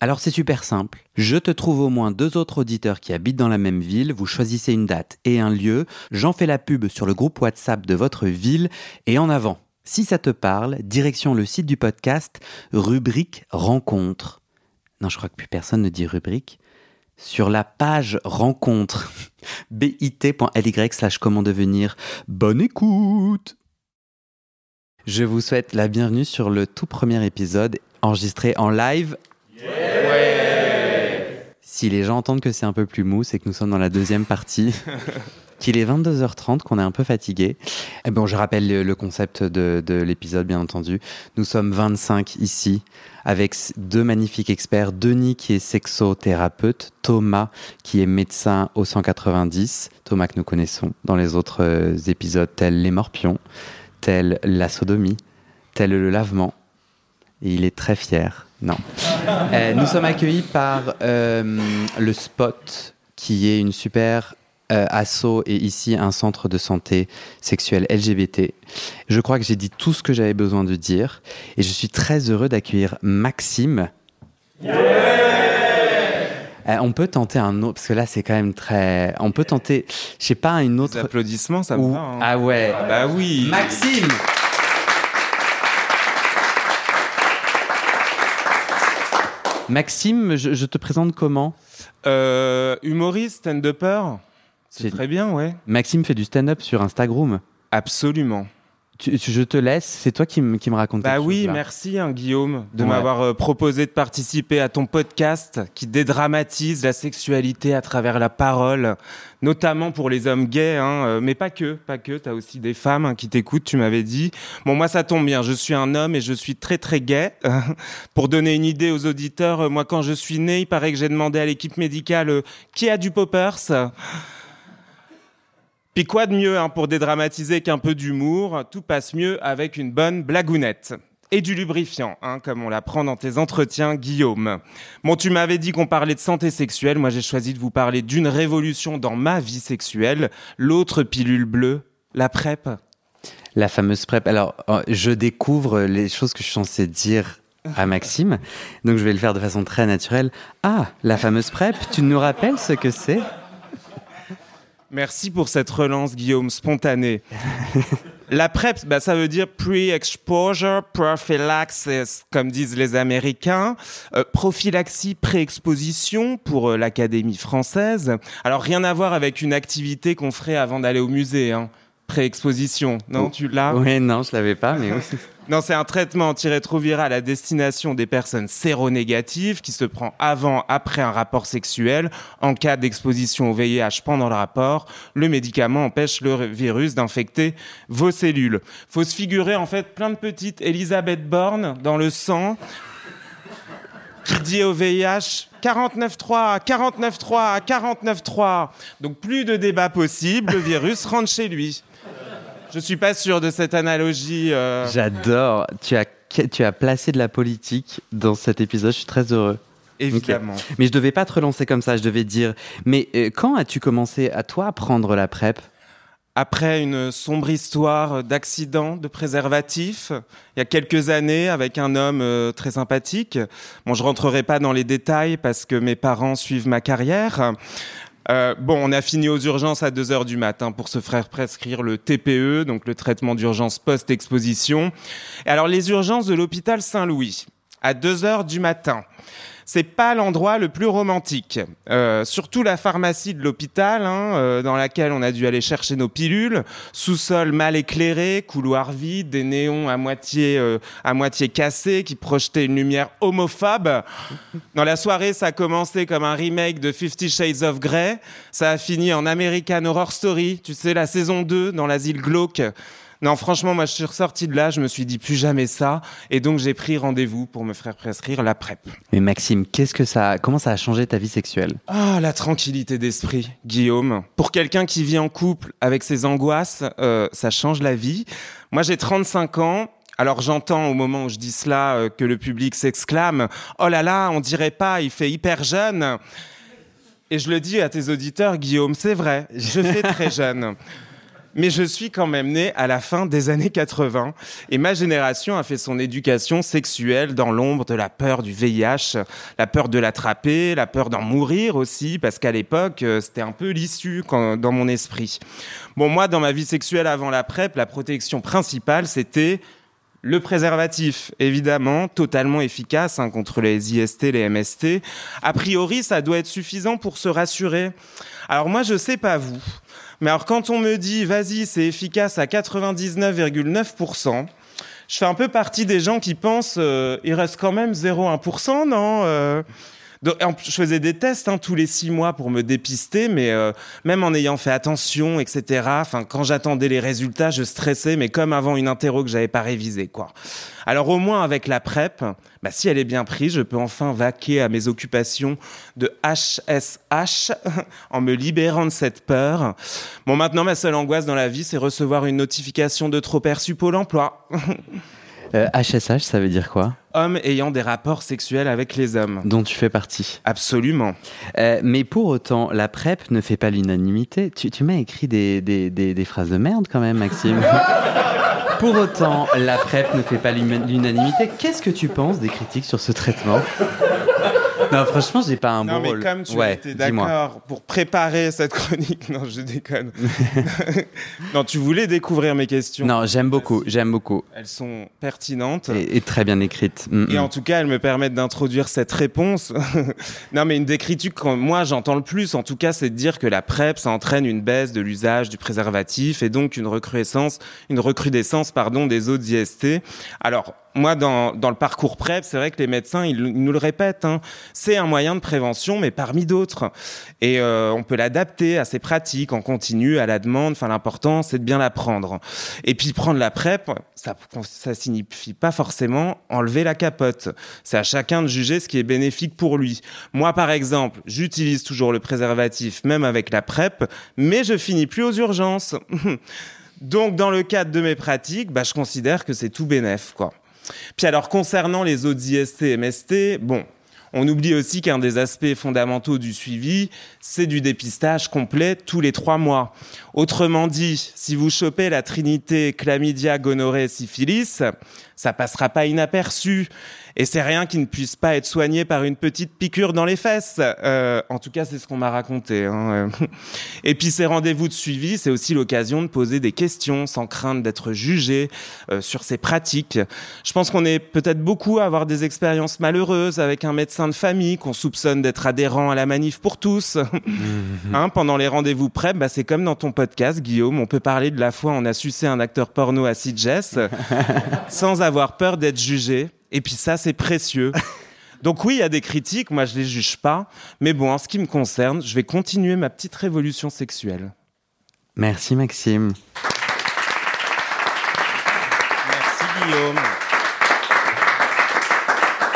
Alors c'est super simple. Je te trouve au moins deux autres auditeurs qui habitent dans la même ville, vous choisissez une date et un lieu, j'en fais la pub sur le groupe WhatsApp de votre ville et en avant. Si ça te parle, direction le site du podcast, rubrique rencontre. Non, je crois que plus personne ne dit rubrique. Sur la page rencontre, bit.ly slash. Bonne écoute Je vous souhaite la bienvenue sur le tout premier épisode enregistré en live si les gens entendent que c'est un peu plus mou, c'est que nous sommes dans la deuxième partie. qu'il est 22h30, qu'on est un peu fatigué. Et eh bon, je rappelle le, concept de, de l'épisode, bien entendu. Nous sommes 25 ici, avec deux magnifiques experts. Denis, qui est sexothérapeute. Thomas, qui est médecin au 190. Thomas que nous connaissons dans les autres euh, épisodes, tels les morpions, tels la sodomie, tel le lavement. Et il est très fier non. Euh, nous sommes accueillis par euh, le Spot, qui est une super euh, asso et ici un centre de santé sexuelle LGBT. Je crois que j'ai dit tout ce que j'avais besoin de dire et je suis très heureux d'accueillir Maxime. on peut tenter un autre, parce que là c'est quand même très. On peut tenter, je sais pas, une autre. Applaudissements, ça me va. Hein. Ah ouais. Ah bah oui. Maxime Maxime, je, te présente comment? Euh, Humoriste, stand-upper. C'est très bien, ouais. Maxime fait du stand-up sur Instagram. Absolument je te laisse, c'est toi qui, me raconte. Bah oui, merci hein, Guillaume de m'avoir euh, proposé de participer à ton podcast qui dédramatise la sexualité à travers la parole, notamment pour les hommes gays, hein, euh, mais pas que, pas que. T'as aussi des femmes hein, qui t'écoutent, tu m'avais dit. Bon, moi ça tombe bien, je suis un homme et je suis très très gay. pour donner une idée aux auditeurs, euh, moi quand je suis né, il paraît que j'ai demandé à l'équipe médicale qui a du poppers? Puis quoi de mieux hein, pour dédramatiser qu'un peu d'humour Tout passe mieux avec une bonne blagounette. Et du lubrifiant, hein, comme on l'apprend dans tes entretiens, Guillaume. Bon, tu m'avais dit qu'on parlait de santé sexuelle. Moi, j'ai choisi de vous parler d'une révolution dans ma vie sexuelle. L'autre pilule bleue, la PrEP. La fameuse PrEP. Alors, oh, je découvre les choses que je suis censé dire à Maxime. Donc, je vais le faire de façon très naturelle. Ah, la fameuse PrEP, tu nous rappelles ce que c'est? Merci pour cette relance, Guillaume, spontanée. La PrEP, bah, ça veut dire Pre-Exposure Prophylaxis, comme disent les Américains. Euh, prophylaxie, pré-exposition pour euh, l'Académie française. Alors, rien à voir avec une activité qu'on ferait avant d'aller au musée. Hein. Pré-exposition, non, tu l'as Oui, non, je l'avais pas, mais Non, c'est un traitement antirétroviral à destination des personnes séronégatives qui se prend avant, après un rapport sexuel. En cas d'exposition au VIH pendant le rapport, le médicament empêche le virus d'infecter vos cellules. Faut se figurer en fait plein de petites Elisabeth Borne dans le sang qui dit au VIH 49.3, 49.3, 49.3. Donc plus de débat possible, le virus rentre chez lui. Je suis pas sûr de cette analogie. Euh. J'adore. Tu as, tu as placé de la politique dans cet épisode. Je suis très heureux. Évidemment. Mais je devais pas te relancer comme ça. Je devais dire. Mais euh, quand as-tu commencé à toi à prendre la PrEP? Après une sombre histoire d'accident de préservatif, il y a quelques années, avec un homme euh, très sympathique. Bon, je rentrerai pas dans les détails parce que mes parents suivent ma carrière. Euh, bon, on a fini aux urgences à 2 heures du matin pour se faire prescrire le TPE, donc le traitement d'urgence post-exposition. Alors, les urgences de l'hôpital Saint-Louis, à 2 heures du matin c'est pas l'endroit le plus romantique. Euh, surtout la pharmacie de l'hôpital, hein, euh, dans laquelle on a dû aller chercher nos pilules, sous-sol mal éclairé, couloir vide, des néons à moitié euh, à moitié cassés qui projetaient une lumière homophobe. Dans la soirée, ça a commencé comme un remake de Fifty Shades of Grey. Ça a fini en American Horror Story, tu sais, la saison 2 dans l'asile glauque. Non, franchement, moi, je suis ressorti de là, je me suis dit plus jamais ça, et donc j'ai pris rendez-vous pour me faire prescrire la PrEP. Mais Maxime, qu'est-ce que ça, comment ça a changé ta vie sexuelle? Ah, la tranquillité d'esprit, Guillaume. Pour quelqu'un qui vit en couple avec ses angoisses, euh, ça change la vie. Moi, j'ai 35 ans. Alors j'entends au moment où je dis cela euh, que le public s'exclame ⁇ Oh là là, on dirait pas, il fait hyper jeune !⁇ Et je le dis à tes auditeurs, Guillaume, c'est vrai, je fais très jeune mais je suis quand même né à la fin des années 80 et ma génération a fait son éducation sexuelle dans l'ombre de la peur du VIH, la peur de l'attraper, la peur d'en mourir aussi, parce qu'à l'époque, euh, c'était un peu l'issue dans mon esprit. Bon, moi, dans ma vie sexuelle avant la PrEP, la protection principale, c'était le préservatif, évidemment, totalement efficace hein, contre les IST, les MST. A priori, ça doit être suffisant pour se rassurer. Alors moi, je sais pas vous, mais alors quand on me dit, vas-y, c'est efficace à 99,9%, je fais un peu partie des gens qui pensent, euh, il reste quand même 0,1%, non euh? Je faisais des tests hein, tous les six mois pour me dépister, mais euh, même en ayant fait attention, etc. Enfin, quand j'attendais les résultats, je stressais, mais comme avant une interro que j'avais pas révisé, quoi. Alors au moins avec la PrEP, bah, si elle est bien prise, je peux enfin vaquer à mes occupations de HSH en me libérant de cette peur. Bon, maintenant ma seule angoisse dans la vie, c'est recevoir une notification de trop perçu Pôle Emploi. HSH, euh, ça veut dire quoi Hommes ayant des rapports sexuels avec les hommes. Dont tu fais partie. Absolument. Euh, mais pour autant, la PrEP ne fait pas l'unanimité. Tu, m'as écrit des, des, phrases de merde quand même, Maxime. pour autant, la PrEP ne fait pas l'unanimité. Qu'est-ce que tu penses des critiques sur ce traitement? Non, franchement, j'ai pas un bon non, mais comme tu étais d'accord pour préparer cette chronique, non, je déconne. non, tu voulais découvrir mes questions. Non, j'aime beaucoup, j'aime beaucoup. Elles sont pertinentes. Et, très bien écrites. Mm, et mm. en tout cas, elles me permettent d'introduire cette réponse. non, mais une des critiques que moi j'entends le plus, en tout cas, c'est de dire que la PrEP, ça entraîne une baisse de l'usage du préservatif et donc une recrudescence, une recrudescence, pardon, des autres IST. Alors, moi, dans, dans le parcours PrEP, c'est vrai que les médecins, ils, nous le répètent, hein, c'est un moyen de prévention, mais parmi d'autres. Et euh, on peut l'adapter à ses pratiques en continu, à la demande. Enfin, l'important, c'est de bien l'apprendre. Et puis, prendre la PrEP, ça, ça signifie pas forcément enlever la capote. C'est à chacun de juger ce qui est bénéfique pour lui. Moi, par exemple, j'utilise toujours le préservatif, même avec la PrEP, mais je finis plus aux urgences. Donc, dans le cadre de mes pratiques, bah, je considère que c'est tout bénéf, quoi. Puis alors, concernant les autres IST et MST, bon, on oublie aussi qu'un des aspects fondamentaux du suivi, c'est du dépistage complet tous les trois mois. Autrement dit, si vous chopez la trinité chlamydia, gonorrhée, syphilis, ça passera pas inaperçu. Et c'est rien qui ne puisse pas être soigné par une petite piqûre dans les fesses. Euh, en tout cas, c'est ce qu'on m'a raconté. Hein. Et puis ces rendez-vous de suivi, c'est aussi l'occasion de poser des questions sans crainte d'être jugé euh, sur ses pratiques. Je pense qu'on est peut-être beaucoup à avoir des expériences malheureuses avec un médecin de famille qu'on soupçonne d'être adhérent à la manif pour tous. Mhm. hein, pendant les rendez-vous prep, bah, c'est comme dans ton podcast, Guillaume, on peut parler de la fois on a sucé un acteur porno à Sitges sans avoir peur d'être jugé. Et puis ça, c'est précieux. Donc oui, il y a des critiques, moi je les juge pas, mais bon, en ce qui me concerne, je vais continuer ma petite révolution sexuelle. Merci Maxime. Merci Guillaume.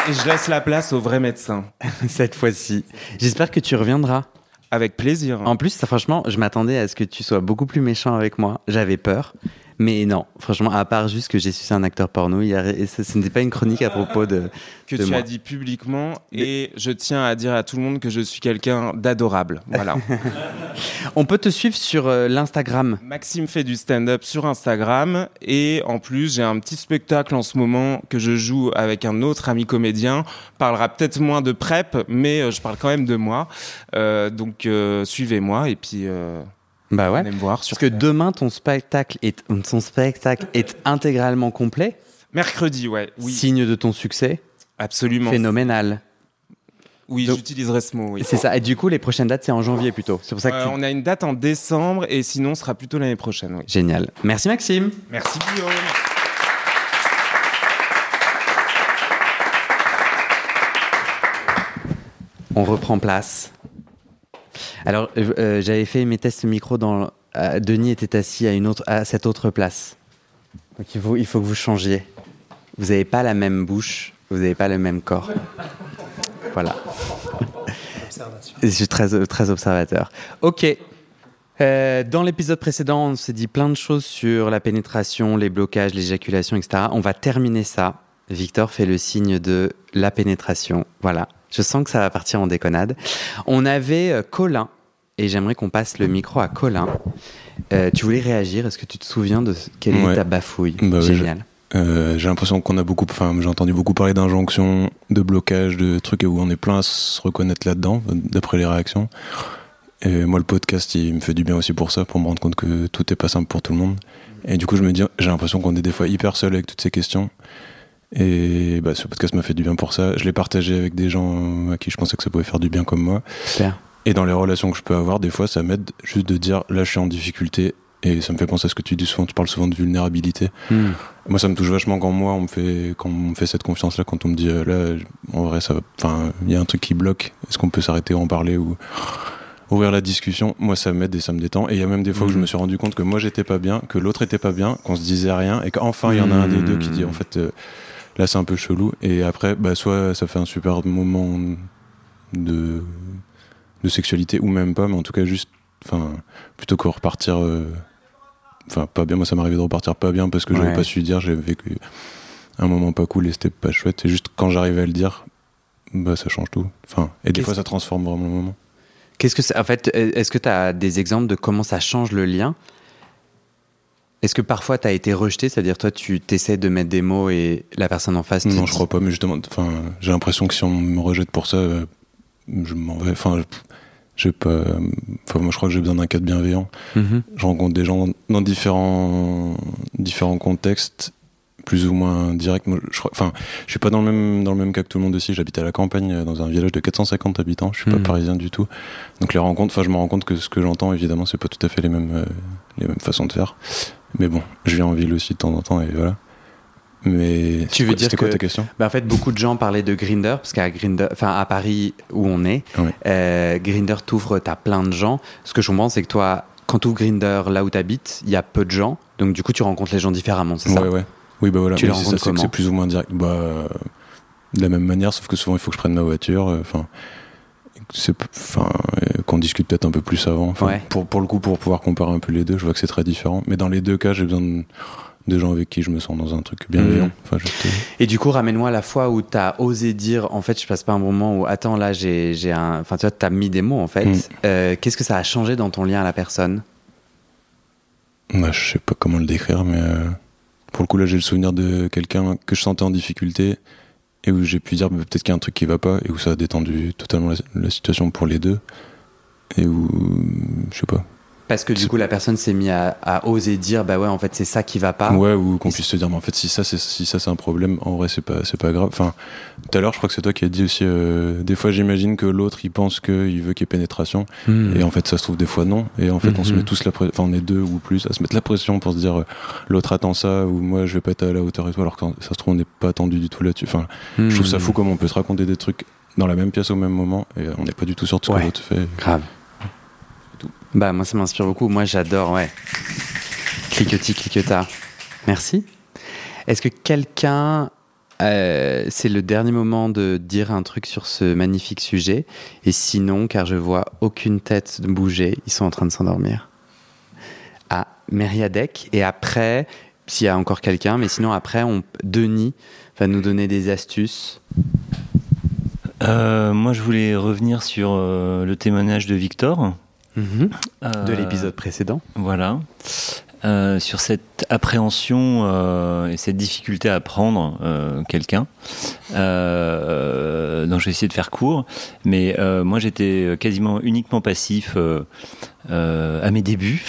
Et je laisse la place au vrai médecin. Cette fois-ci. J'espère que tu reviendras. Avec plaisir. En plus, ça, franchement, je m'attendais à ce que tu sois beaucoup plus méchant avec moi. J'avais peur. Mais non, franchement, à part juste que j'ai su un acteur porno, il y a, ce, n'était pas une chronique à propos de. Que de tu moi. as dit publiquement, et je tiens à dire à tout le monde que je suis quelqu'un d'adorable. Voilà. On peut te suivre sur euh, l'Instagram. Maxime fait du stand-up sur Instagram, et en plus, j'ai un petit spectacle en ce moment que je joue avec un autre ami comédien. On parlera peut-être moins de prep, mais euh, je parle quand même de moi. Euh, donc, euh, suivez-moi, et puis. Euh, Bah ouais. Voir sur Parce que demain, ton spectacle est, ton spectacle est intégralement complet. Mercredi, ouais, oui, Signe de ton succès. absolument. Phénoménal. Oui, j'utiliserai ce mot, oui. C'est ça. Et du coup, les prochaines dates, c'est en janvier plutôt. C'est pour ça que Euh, tu... on a une date en décembre, et sinon, ce sera plutôt l'année prochaine, oui. Génial. Merci Maxime. Merci, Guillaume. On reprend place. Alors, euh, euh, j'avais fait mes tests micro dans. euh, Denis était assis à, une autre, à cette autre place. Donc il faut, il faut que vous changiez. Vous n'avez pas la même bouche, vous n'avez pas le même corps. Voilà. Je suis très, très observateur. Ok. Euh, dans l'épisode précédent, on s'est dit plein de choses sur la pénétration, les blocages, l'éjaculation, etc. On va terminer ça. Victor fait le signe de la pénétration. Voilà. Je sens que ça va partir en déconnade. On avait euh, Colin, et j'aimerais qu'on passe le micro à Colin. Euh, tu voulais réagir Est-ce que tu te souviens de quelle est Ouais. ta bafouille? Bah Génial. Euh, j'ai l'impression qu'on a beaucoup, enfin, j'ai entendu beaucoup parler d'injonctions, de blocages, de trucs où on est plein à se reconnaître là-dedans, d'après les réactions. Et moi, le podcast, il me fait du bien aussi pour ça, pour me rendre compte que tout est pas simple pour tout le monde. Et du coup, je me dis, j'ai l'impression qu'on est des fois hyper seul avec toutes ces questions. Et bah, ce podcast m'a fait du bien pour ça. Je l'ai partagé avec des gens à qui je pensais que ça pouvait faire du bien comme moi. Super. Et dans les relations que je peux avoir, des fois, ça m'aide juste de dire, là, je suis en difficulté. Et ça me fait penser à ce que tu dis souvent. Tu parles souvent de vulnérabilité. Hmm. Moi, ça me touche vachement quand moi, on me fait, quand on me fait cette confiance-là, quand on me dit, là, en vrai, ça enfin, il y a un truc qui bloque. Est-ce qu'on peut s'arrêter, en parler ou ouvrir la discussion? Moi, ça m'aide et ça me détend. Et il y a même des fois où je Mhm. me suis rendu compte que moi, j'étais pas bien, que l'autre était pas bien, qu'on se disait rien, et qu'enfin, il y en a un des deux qui dit, en fait, euh, là, c'est un peu chelou. Et après, bah, soit ça fait un super moment de, de sexualité, ou même pas, mais en tout cas, juste, enfin, plutôt que repartir. euh, Enfin, pas bien, moi ça m'arrivait de repartir pas bien parce que Ouais. j'avais pas su dire, j'ai vécu un moment pas cool et c'était pas chouette. Et juste quand j'arrivais à le dire, bah ça change tout. Enfin, et des fois ça transforme vraiment le moment. Qu'est-ce que c'est En fait, est-ce que tu as des exemples de comment ça change le lien Est-ce que parfois tu as été rejeté, c'est-à-dire toi tu t'essaies de mettre des mots et la personne en face Non, je crois pas, mais justement, enfin, j'ai l'impression que si on me rejette pour ça, euh, je m'en vais. Enfin, je- j'ai pas. Enfin, moi je crois que j'ai besoin d'un cadre bienveillant. Mhm. Je rencontre des gens dans différents, différents contextes, plus ou moins directs. Moi, je crois, enfin, je suis pas dans le même, dans le même cas que tout le monde aussi. J'habite à la campagne, euh, dans un village de 450 habitants. Je suis pas parisien du tout. Donc les rencontres, enfin, je me rends compte que ce que j'entends, évidemment, c'est pas tout à fait les mêmes, euh, les mêmes façons de faire. Mais bon, je viens en ville aussi de temps en temps et voilà. Mais Tu veux quoi- dire quoi que- ta question? Bah, en fait, beaucoup de gens parlaient de Grinder, parce qu'à Grinder, enfin à Paris où on est, Ouais. euh, Grinder t'ouvre, t'as plein de gens. Ce que je comprends, c'est que toi, quand tu ouvres Grinder là où tu habites, il y a peu de gens, donc du coup tu rencontres les gens différemment, c'est ça? Ouais, ouais. Oui, bah voilà. Tu les ça, rencontres que comment? c'est plus ou moins direct. Bah, euh, de la même manière, sauf que souvent il faut que je prenne ma voiture. euh, Enfin, enfin, euh, qu'on discute peut-être un peu plus avant. Enfin, Ouais. pour pour le coup, pour pouvoir comparer un peu les deux, je vois que c'est très différent. Mais dans les deux cas, j'ai besoin de, de gens avec qui je me sens dans un truc bienveillant. Mhm. Enfin, euh, Et du coup, ramène-moi la fois où tu as osé dire, en fait, je passe pas un moment où, attends, là, j'ai un. Enfin, tu vois, tu as mis des mots, en fait. Mm. Euh, Qu'est-ce que ça a changé dans ton lien à la personne? Bah, je sais pas comment le décrire, mais euh, pour le coup là, j'ai le souvenir de quelqu'un que je sentais en difficulté et où j'ai pu dire peut-être qu'il y a un truc qui va pas et où ça a détendu totalement la, la situation pour les deux et où je sais pas. Parce que du coup, la personne s'est mise à, à oser dire, bah ouais, en fait, c'est ça qui va pas. Ouais, ou qu'on puisse se dire, mais en fait, si ça, c'est si ça, c'est un problème, en vrai, c'est pas, c'est pas grave. Enfin, tout à l'heure, je crois que c'est toi qui as dit aussi. euh, des fois, j'imagine que l'autre, il pense qu'il veut qu'il y ait pénétration, Hmm. et en fait, ça se trouve des fois non. Et en fait, on se Mhm. met tous la, pression enfin, on est deux ou plus à se mettre la pression pour se dire, euh, l'autre attend ça, ou moi, je vais pas être à la hauteur et tout, alors que ça se trouve, on n'est pas attendu du tout là-dessus. Enfin, je trouve ça Hmm. fou comment on peut se raconter des trucs dans la même pièce au même moment, et on n'est pas du tout sûr de ce Ouais. que l'autre fait. Grave. Bah, moi, ça m'inspire beaucoup. Moi, j'adore, ouais. Cliquetis, cliqueta. Merci. Est-ce que quelqu'un. euh, c'est le dernier moment de dire un truc sur ce magnifique sujet? Et sinon, car je vois aucune tête bouger, ils sont en train de s'endormir. Ah, Mériadec. Et après, s'il y a encore quelqu'un, mais sinon après, on, Denis va nous donner des astuces. Euh, moi, je voulais revenir sur euh, le témoignage de Victor. Mhm. Euh, De l'épisode précédent. Voilà. Euh, sur cette appréhension euh, et cette difficulté à prendre euh, quelqu'un. Euh, donc je vais essayer de faire court, mais euh, moi j'étais quasiment uniquement passif euh, euh, à mes débuts.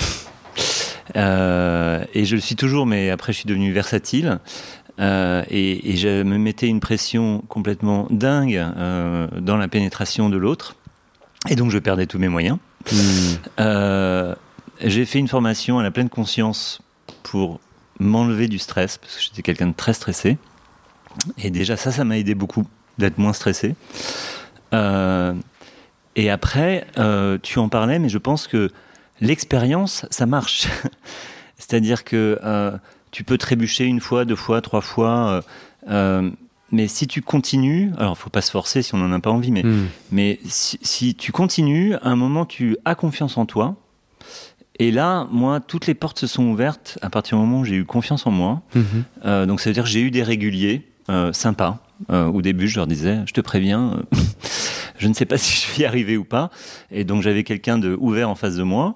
Euh, et je le suis toujours, mais après je suis devenu versatile. Euh, et, et je me mettais une pression complètement dingue euh, dans la pénétration de l'autre. Et donc je perdais tous mes moyens. Hmm. Euh, j'ai fait une formation à la pleine conscience pour m'enlever du stress, parce que j'étais quelqu'un de très stressé. Et déjà, ça, ça m'a aidé beaucoup d'être moins stressé. Euh, et après, euh, tu en parlais, mais je pense que l'expérience, ça marche. C'est-à-dire que euh, tu peux trébucher une fois, deux fois, trois fois. Mais si tu continues, alors faut pas se forcer si on n'en a pas envie, mais Hmm. mais si, si tu continues, à un moment, tu as confiance en toi. Et là, moi, toutes les portes se sont ouvertes à partir du moment où j'ai eu confiance en moi. Mhm. Euh, donc, ça veut dire que j'ai eu des réguliers euh, sympas. Euh, au début, je leur disais, je te préviens, je ne sais pas si je vais y arriver ou pas. Et donc, j'avais quelqu'un de ouvert en face de moi.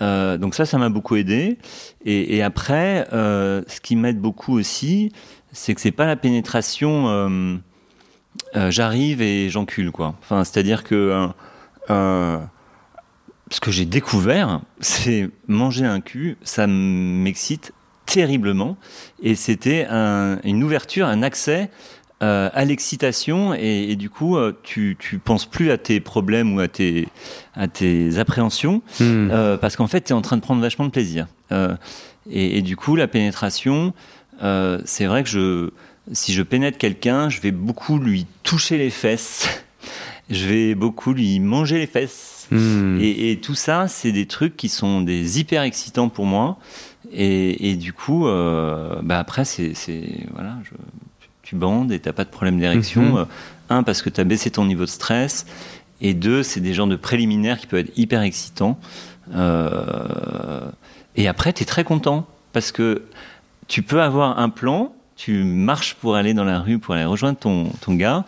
Donc ça, ça m'a beaucoup aidé. Et, et après, ce qui m'aide beaucoup aussi, c'est que c'est pas la pénétration. euh, euh, J'arrive et j'encule quoi. Enfin, c'est-à-dire que euh, ce que j'ai découvert, c'est manger un cul, ça m'excite terriblement. Et c'était un- une ouverture, un accès euh, à l'excitation. Et, et du coup, euh, tu, tu penses plus à tes problèmes ou à tes, à tes appréhensions. Hmm. Euh, parce qu'en fait, tu es en train de prendre vachement de plaisir. Et, et du coup, la pénétration, euh, c'est vrai que je, si je pénètre quelqu'un, je vais beaucoup lui toucher les fesses. Je vais beaucoup lui manger les fesses. Hmm. Et, et tout ça, c'est des trucs qui sont des hyper excitants pour moi. Et, et du coup, euh, bah après, c'est, voilà, je- tu bandes et t'as pas de problème d'érection. Mhm. Euh, Un, parce que tu as baissé ton niveau de stress. Et deux, c'est des genres de préliminaires qui peuvent être hyper excitants. Euh, et après, tu es très content parce que tu peux avoir un plan, tu marches pour aller dans la rue, pour aller rejoindre ton, ton gars.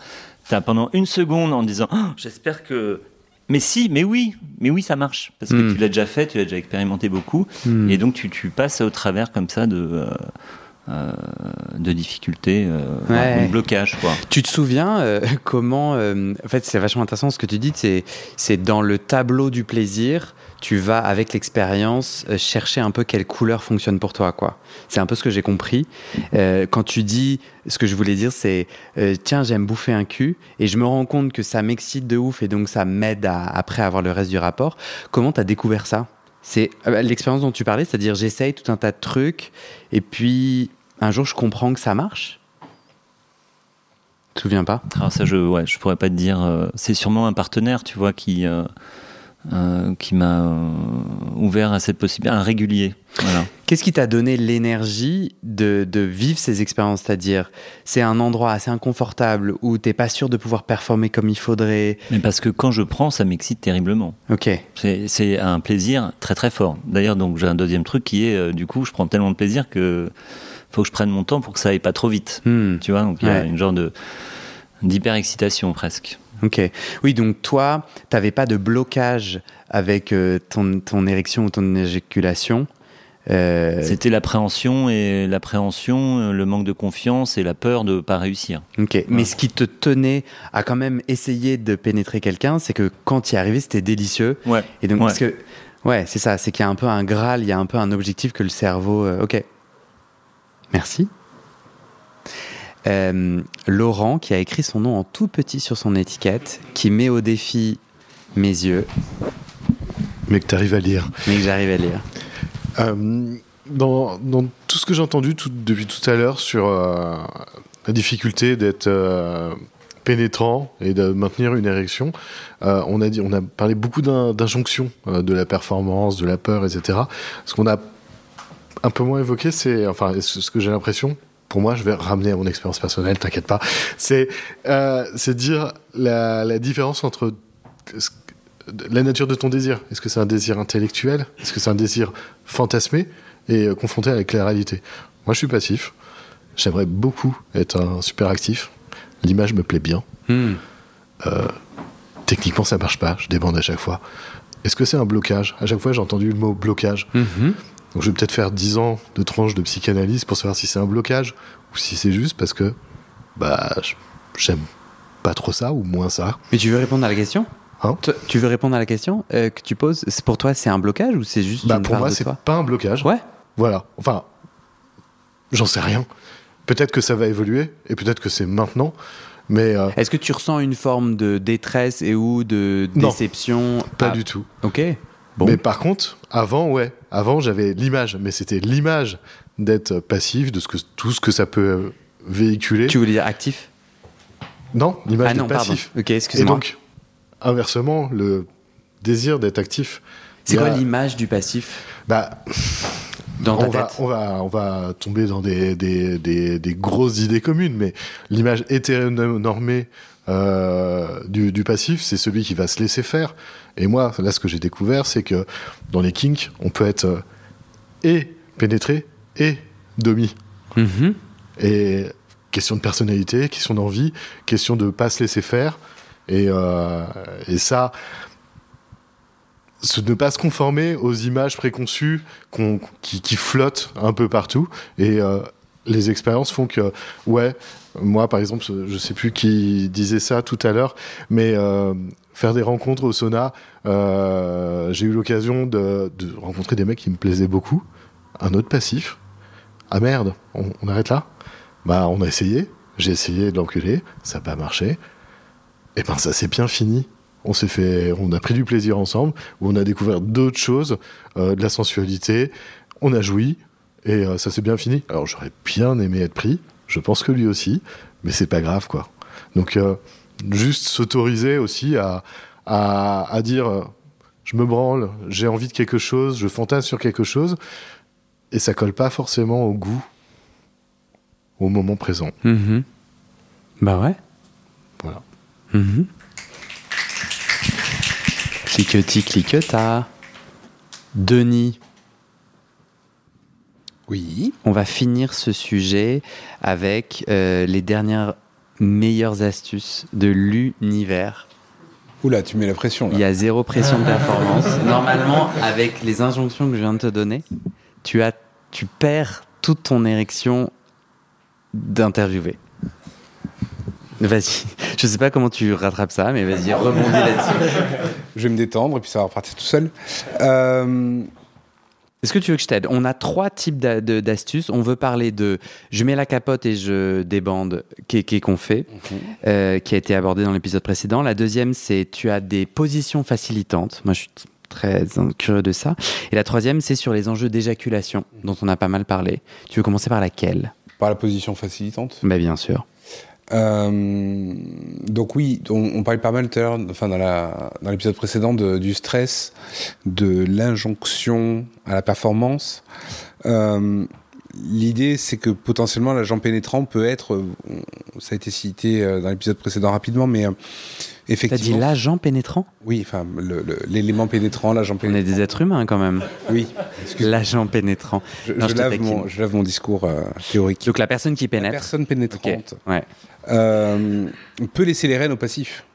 Tu as pendant une seconde en disant Oh, J'espère que. Mais si, mais oui, mais oui, ça marche. Parce que Mm. tu l'as déjà fait, tu l'as déjà expérimenté beaucoup. Hmm. Et donc, tu, tu passes au travers comme ça de, euh, euh, de difficultés, euh, Ouais. de blocage. Quoi. Tu te souviens euh, comment euh, En fait, c'est vachement intéressant ce que tu dis. C'est c'est dans le tableau du plaisir, tu vas avec l'expérience euh, chercher un peu quelle couleur fonctionne pour toi, quoi. C'est un peu ce que j'ai compris. Euh, quand tu dis, ce que je voulais dire, c'est euh, tiens, j'aime bouffer un cul et je me rends compte que ça m'excite de ouf et donc ça m'aide à après avoir le reste du rapport. Comment t'as découvert ça? C'est euh, l'expérience dont tu parlais, c'est-à-dire j'essaye tout un tas de trucs et puis un jour je comprends que ça marche. Tu te souviens pas? Alors ça, je, ouais, je pourrais pas te dire. c'est sûrement un partenaire, tu vois, qui, euh, qui m'a euh, ouvert à cette possibilité, un régulier. Voilà. Qu'est-ce qui t'a donné l'énergie de, de vivre ces expériences? C'est-à-dire, c'est un endroit assez inconfortable où t'es pas sûr de pouvoir performer comme il faudrait. Mais parce que quand je prends, ça m'excite terriblement. Ok. C'est un plaisir très très fort. D'ailleurs, donc j'ai un deuxième truc qui est, euh, du coup, je prends tellement de plaisir que faut que je prenne mon temps pour que ça aille pas trop vite. Hmm. Tu vois, donc il y a Ouais. une genre de d'hyper excitation presque. Ok. Oui, donc toi, t'avais pas de blocage avec euh, ton, ton érection ou ton éjaculation. Euh, C'était l'appréhension et l'appréhension, euh, le manque de confiance et la peur de pas réussir. ok. Mais ce qui te tenait à quand même essayer de pénétrer quelqu'un, c'est que quand tu y arrivais, c'était délicieux. Ouais. Et donc, Ouais. parce que, ouais, c'est ça, c'est qu'il y a un peu un graal, il y a un peu un objectif que le cerveau. euh, ok. Merci. Euh, Laurent, qui a écrit son nom en tout petit sur son étiquette, qui met au défi mes yeux, Mais que tu arrives à lire. mais que j'arrive à lire. Euh, dans, dans tout ce que j'ai entendu tout- depuis tout à l'heure sur euh, la difficulté d'être pénétrant et de maintenir une érection, euh, on, a dit, on a parlé beaucoup d'in- d'injonctions, euh, de la performance, de la peur, etc. Ce qu'on a un peu moins évoqué, c'est, enfin, ce que j'ai l'impression, pour moi, je vais ramener à mon expérience personnelle, t'inquiète pas, c'est euh, dire la, la différence entre la nature de ton désir. Est-ce que c'est un désir intellectuel? Est-ce que c'est un désir fantasmé? Et euh, confronté avec la réalité Moi, je suis passif. J'aimerais beaucoup être un super actif. L'image me plaît bien. Hmm. Techniquement, ça marche pas. Je débande à chaque fois. Est-ce que c'est un blocage? À chaque fois, j'ai entendu le mot blocage. Mhm. Donc, je vais peut-être faire 10 ans de tranche de psychanalyse pour savoir si c'est un blocage ou si c'est juste parce que bah, j'aime pas trop ça ou moins ça. Mais tu veux répondre à la question? Hein? Tu veux répondre à la question euh, que tu poses C'est Pour toi, c'est un blocage ou c'est juste Bah, une pour part moi, c'est pas un blocage. Ouais. Voilà. Enfin, j'en sais rien. Peut-être que ça va évoluer et peut-être que c'est maintenant. Mais euh, Est-ce que tu ressens une forme de détresse et ou de Non. déception? Pas Ah, du tout. Ok. Bon. Mais par contre, avant, ouais. Avant, j'avais l'image. Mais c'était l'image d'être passif, de ce que, tout ce que ça peut euh, véhiculer. Tu voulais dire actif? Non, l'image Ah non, d'être pardon. passif. Et donc, inversement, le désir d'être actif. C'est quoi l'image du passif? Bah, dans ta on va, tête? on, va, on va tomber dans des, des, des, des grosses idées communes, mais l'image hétéronormée euh, du, du passif, c'est celui qui va se laisser faire. Et moi, là, ce que j'ai découvert, c'est que dans les kinks, on peut être euh, et pénétré et domi. Mhm. Et question de personnalité, question d'envie, question de pas se laisser faire. Et, euh, et ça, ce- ne pas se conformer aux images préconçues qui, qui flottent un peu partout. Et euh, les expériences font que, ouais, moi par exemple, je sais plus qui disait ça tout à l'heure, mais euh, faire des rencontres au sauna, euh, j'ai eu l'occasion de, rencontrer des mecs qui me plaisaient beaucoup. Un autre passif. Ah merde, on, arrête là? Bah on a essayé, j'ai essayé de l'enculer, ça n'a pas marché. Et ben ça s'est bien fini. On s'est fait, on a pris du plaisir ensemble, où on a découvert d'autres choses, euh, de la sensualité, on a joui, et euh, ça s'est bien fini. Alors j'aurais bien aimé être pris, je pense que lui aussi, mais c'est pas grave quoi. Donc euh, juste s'autoriser aussi à, à, à dire euh, je me branle, j'ai envie de quelque chose, je fantasme sur quelque chose, et ça colle pas forcément au goût, au moment présent. Mhm. Bah ouais. Voilà. Mhm. Cliquetis, cliqueta. Denis, Oui. on va finir ce sujet avec euh, les dernières meilleures astuces de l'univers. Oula, tu mets la pression là. Il y a zéro pression de performance. Normalement, avec les injonctions que je viens de te donner, tu, as, tu perds toute ton érection d'interviewer. Vas-y. Je sais pas comment tu rattrapes ça, mais vas-y, rebondis là-dessus. Je vais me détendre et puis ça va repartir tout seul. Euh, Est-ce que tu veux que je t'aide? On a trois types d'astuces. On veut parler de je mets la capote et je débande, qui est qu'on fait, euh, qui a été abordé dans l'épisode précédent. La deuxième, c'est tu as des positions facilitantes. Moi, je suis très curieux de ça. Et la troisième, c'est sur les enjeux d'éjaculation, dont on a pas mal parlé. Tu veux commencer par laquelle? Par la position facilitante? Bah, bien sûr. Euh, donc oui, on, on parlait pas mal tout à l'heure, enfin dans la l'épisode précédent de- du stress, de l'injonction à la performance. Euh, L'idée, c'est que potentiellement l'agent pénétrant peut être, ça a été cité euh, dans l'épisode précédent rapidement, mais euh, T'as effectivement, dit l'agent pénétrant? Oui, enfin l'élément pénétrant, l'agent On est pénétrant. des êtres humains quand même. Oui, L'agent pénétrant. je, Non, je je lave mon, je lave mon discours euh, théorique. Donc la personne qui La pénètre. personne Ok. pénétrante. Ouais. Euh, peut laisser les rênes au passif.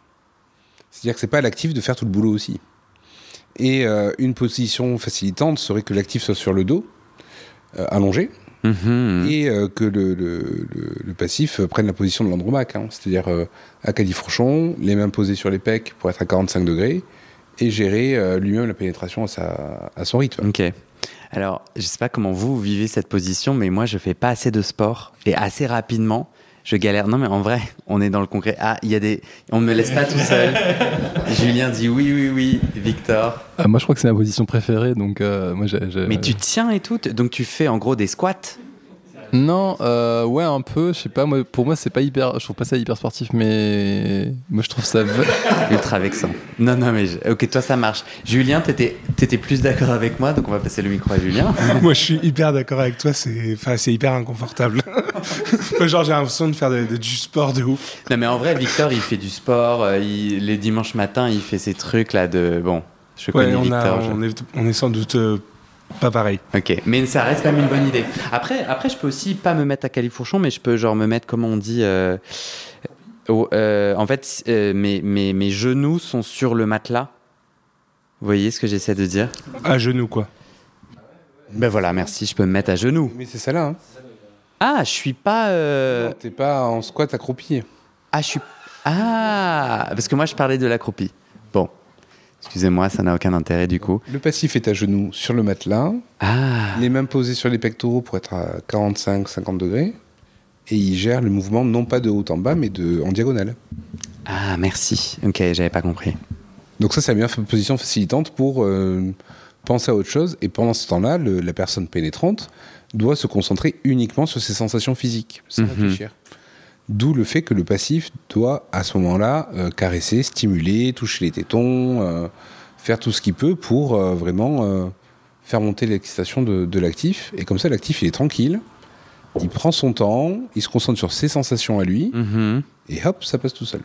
C'est-à-dire que c'est pas à l'actif de faire tout le boulot aussi. Et euh, une position facilitante serait que l'actif soit sur le dos, euh, allongé, Mhm. et euh, que le, le- le- le passif prenne la position de l'andromaque, hein. c'est-à-dire à califourchon, les mains posées sur les pecs pour être à 45 degrés, et gérer lui-même la pénétration à, sa, à son rythme. Ok. Alors, je sais pas comment vous vivez cette position, mais moi, je fais pas assez de sport et assez rapidement. Je galère. Non, mais en vrai, on est dans le concret. Ah, il y a des. On me laisse pas tout seul. Julien dit oui, oui, oui. Victor. Euh, moi, je crois que c'est ma position préférée, donc euh, moi, j'ai. j'ai- Mais tu tiens et tout. Donc, tu fais en gros des squats. Non, euh, ouais, un peu. Je sais pas. Moi, pour moi, c'est pas hyper. Je trouve pas ça hyper sportif, mais moi, je trouve ça ultra vexant. Non, non, mais je- ok, toi ça marche. Julien, t'étais étais plus d'accord avec moi, donc on va passer le micro à Julien. Moi, je suis hyper d'accord avec toi. C'est, enfin, c'est hyper inconfortable. Genre, j'ai l'impression de faire de- de- du sport de ouf. non, mais en vrai, Victor, il fait du sport. euh, il- les dimanches matins, il fait ses trucs là de. Bon, je Ouais, connais on, Victor. a, je- on, est, on est sans doute euh, pas pareil. Ok, mais ça reste quand même une bonne idée. Après, après, je peux aussi pas me mettre à califourchon, mais je peux genre me mettre, comment on dit euh, euh, En fait, euh, mes, mes, mes genoux sont sur le matelas. Vous voyez ce que j'essaie de dire? À genoux, quoi. Ben voilà, merci, je peux me mettre à genoux. Mais c'est ça là. Hein. Ah, je suis pas. euh, Non, T'es pas en squat accroupi. Ah, je suis. Ah, parce que moi, je parlais de l'accroupi. Bon, excusez-moi, ça n'a aucun intérêt du coup. Le passif est à genoux sur le matelas, Ah, les mains posées sur les pectoraux pour être à 45-50 degrés. Et il gère le mouvement non pas de haut en bas, mais de, en diagonale. ah, merci. Ok, j'avais pas compris. Donc ça, c'est la meilleure position facilitante pour euh, penser à autre chose. Et pendant ce temps-là, le- la personne pénétrante doit se concentrer uniquement sur ses sensations physiques, sans Mhm. réfléchir. D'où le fait que le passif doit, à ce moment-là, euh, caresser, stimuler, toucher les tétons, euh, faire tout ce qu'il peut pour euh, vraiment faire monter l'excitation de, de l'actif. Et comme ça, l'actif, il est tranquille, il prend son temps, il se concentre sur ses sensations à lui, Mhm. et hop, ça passe tout seul.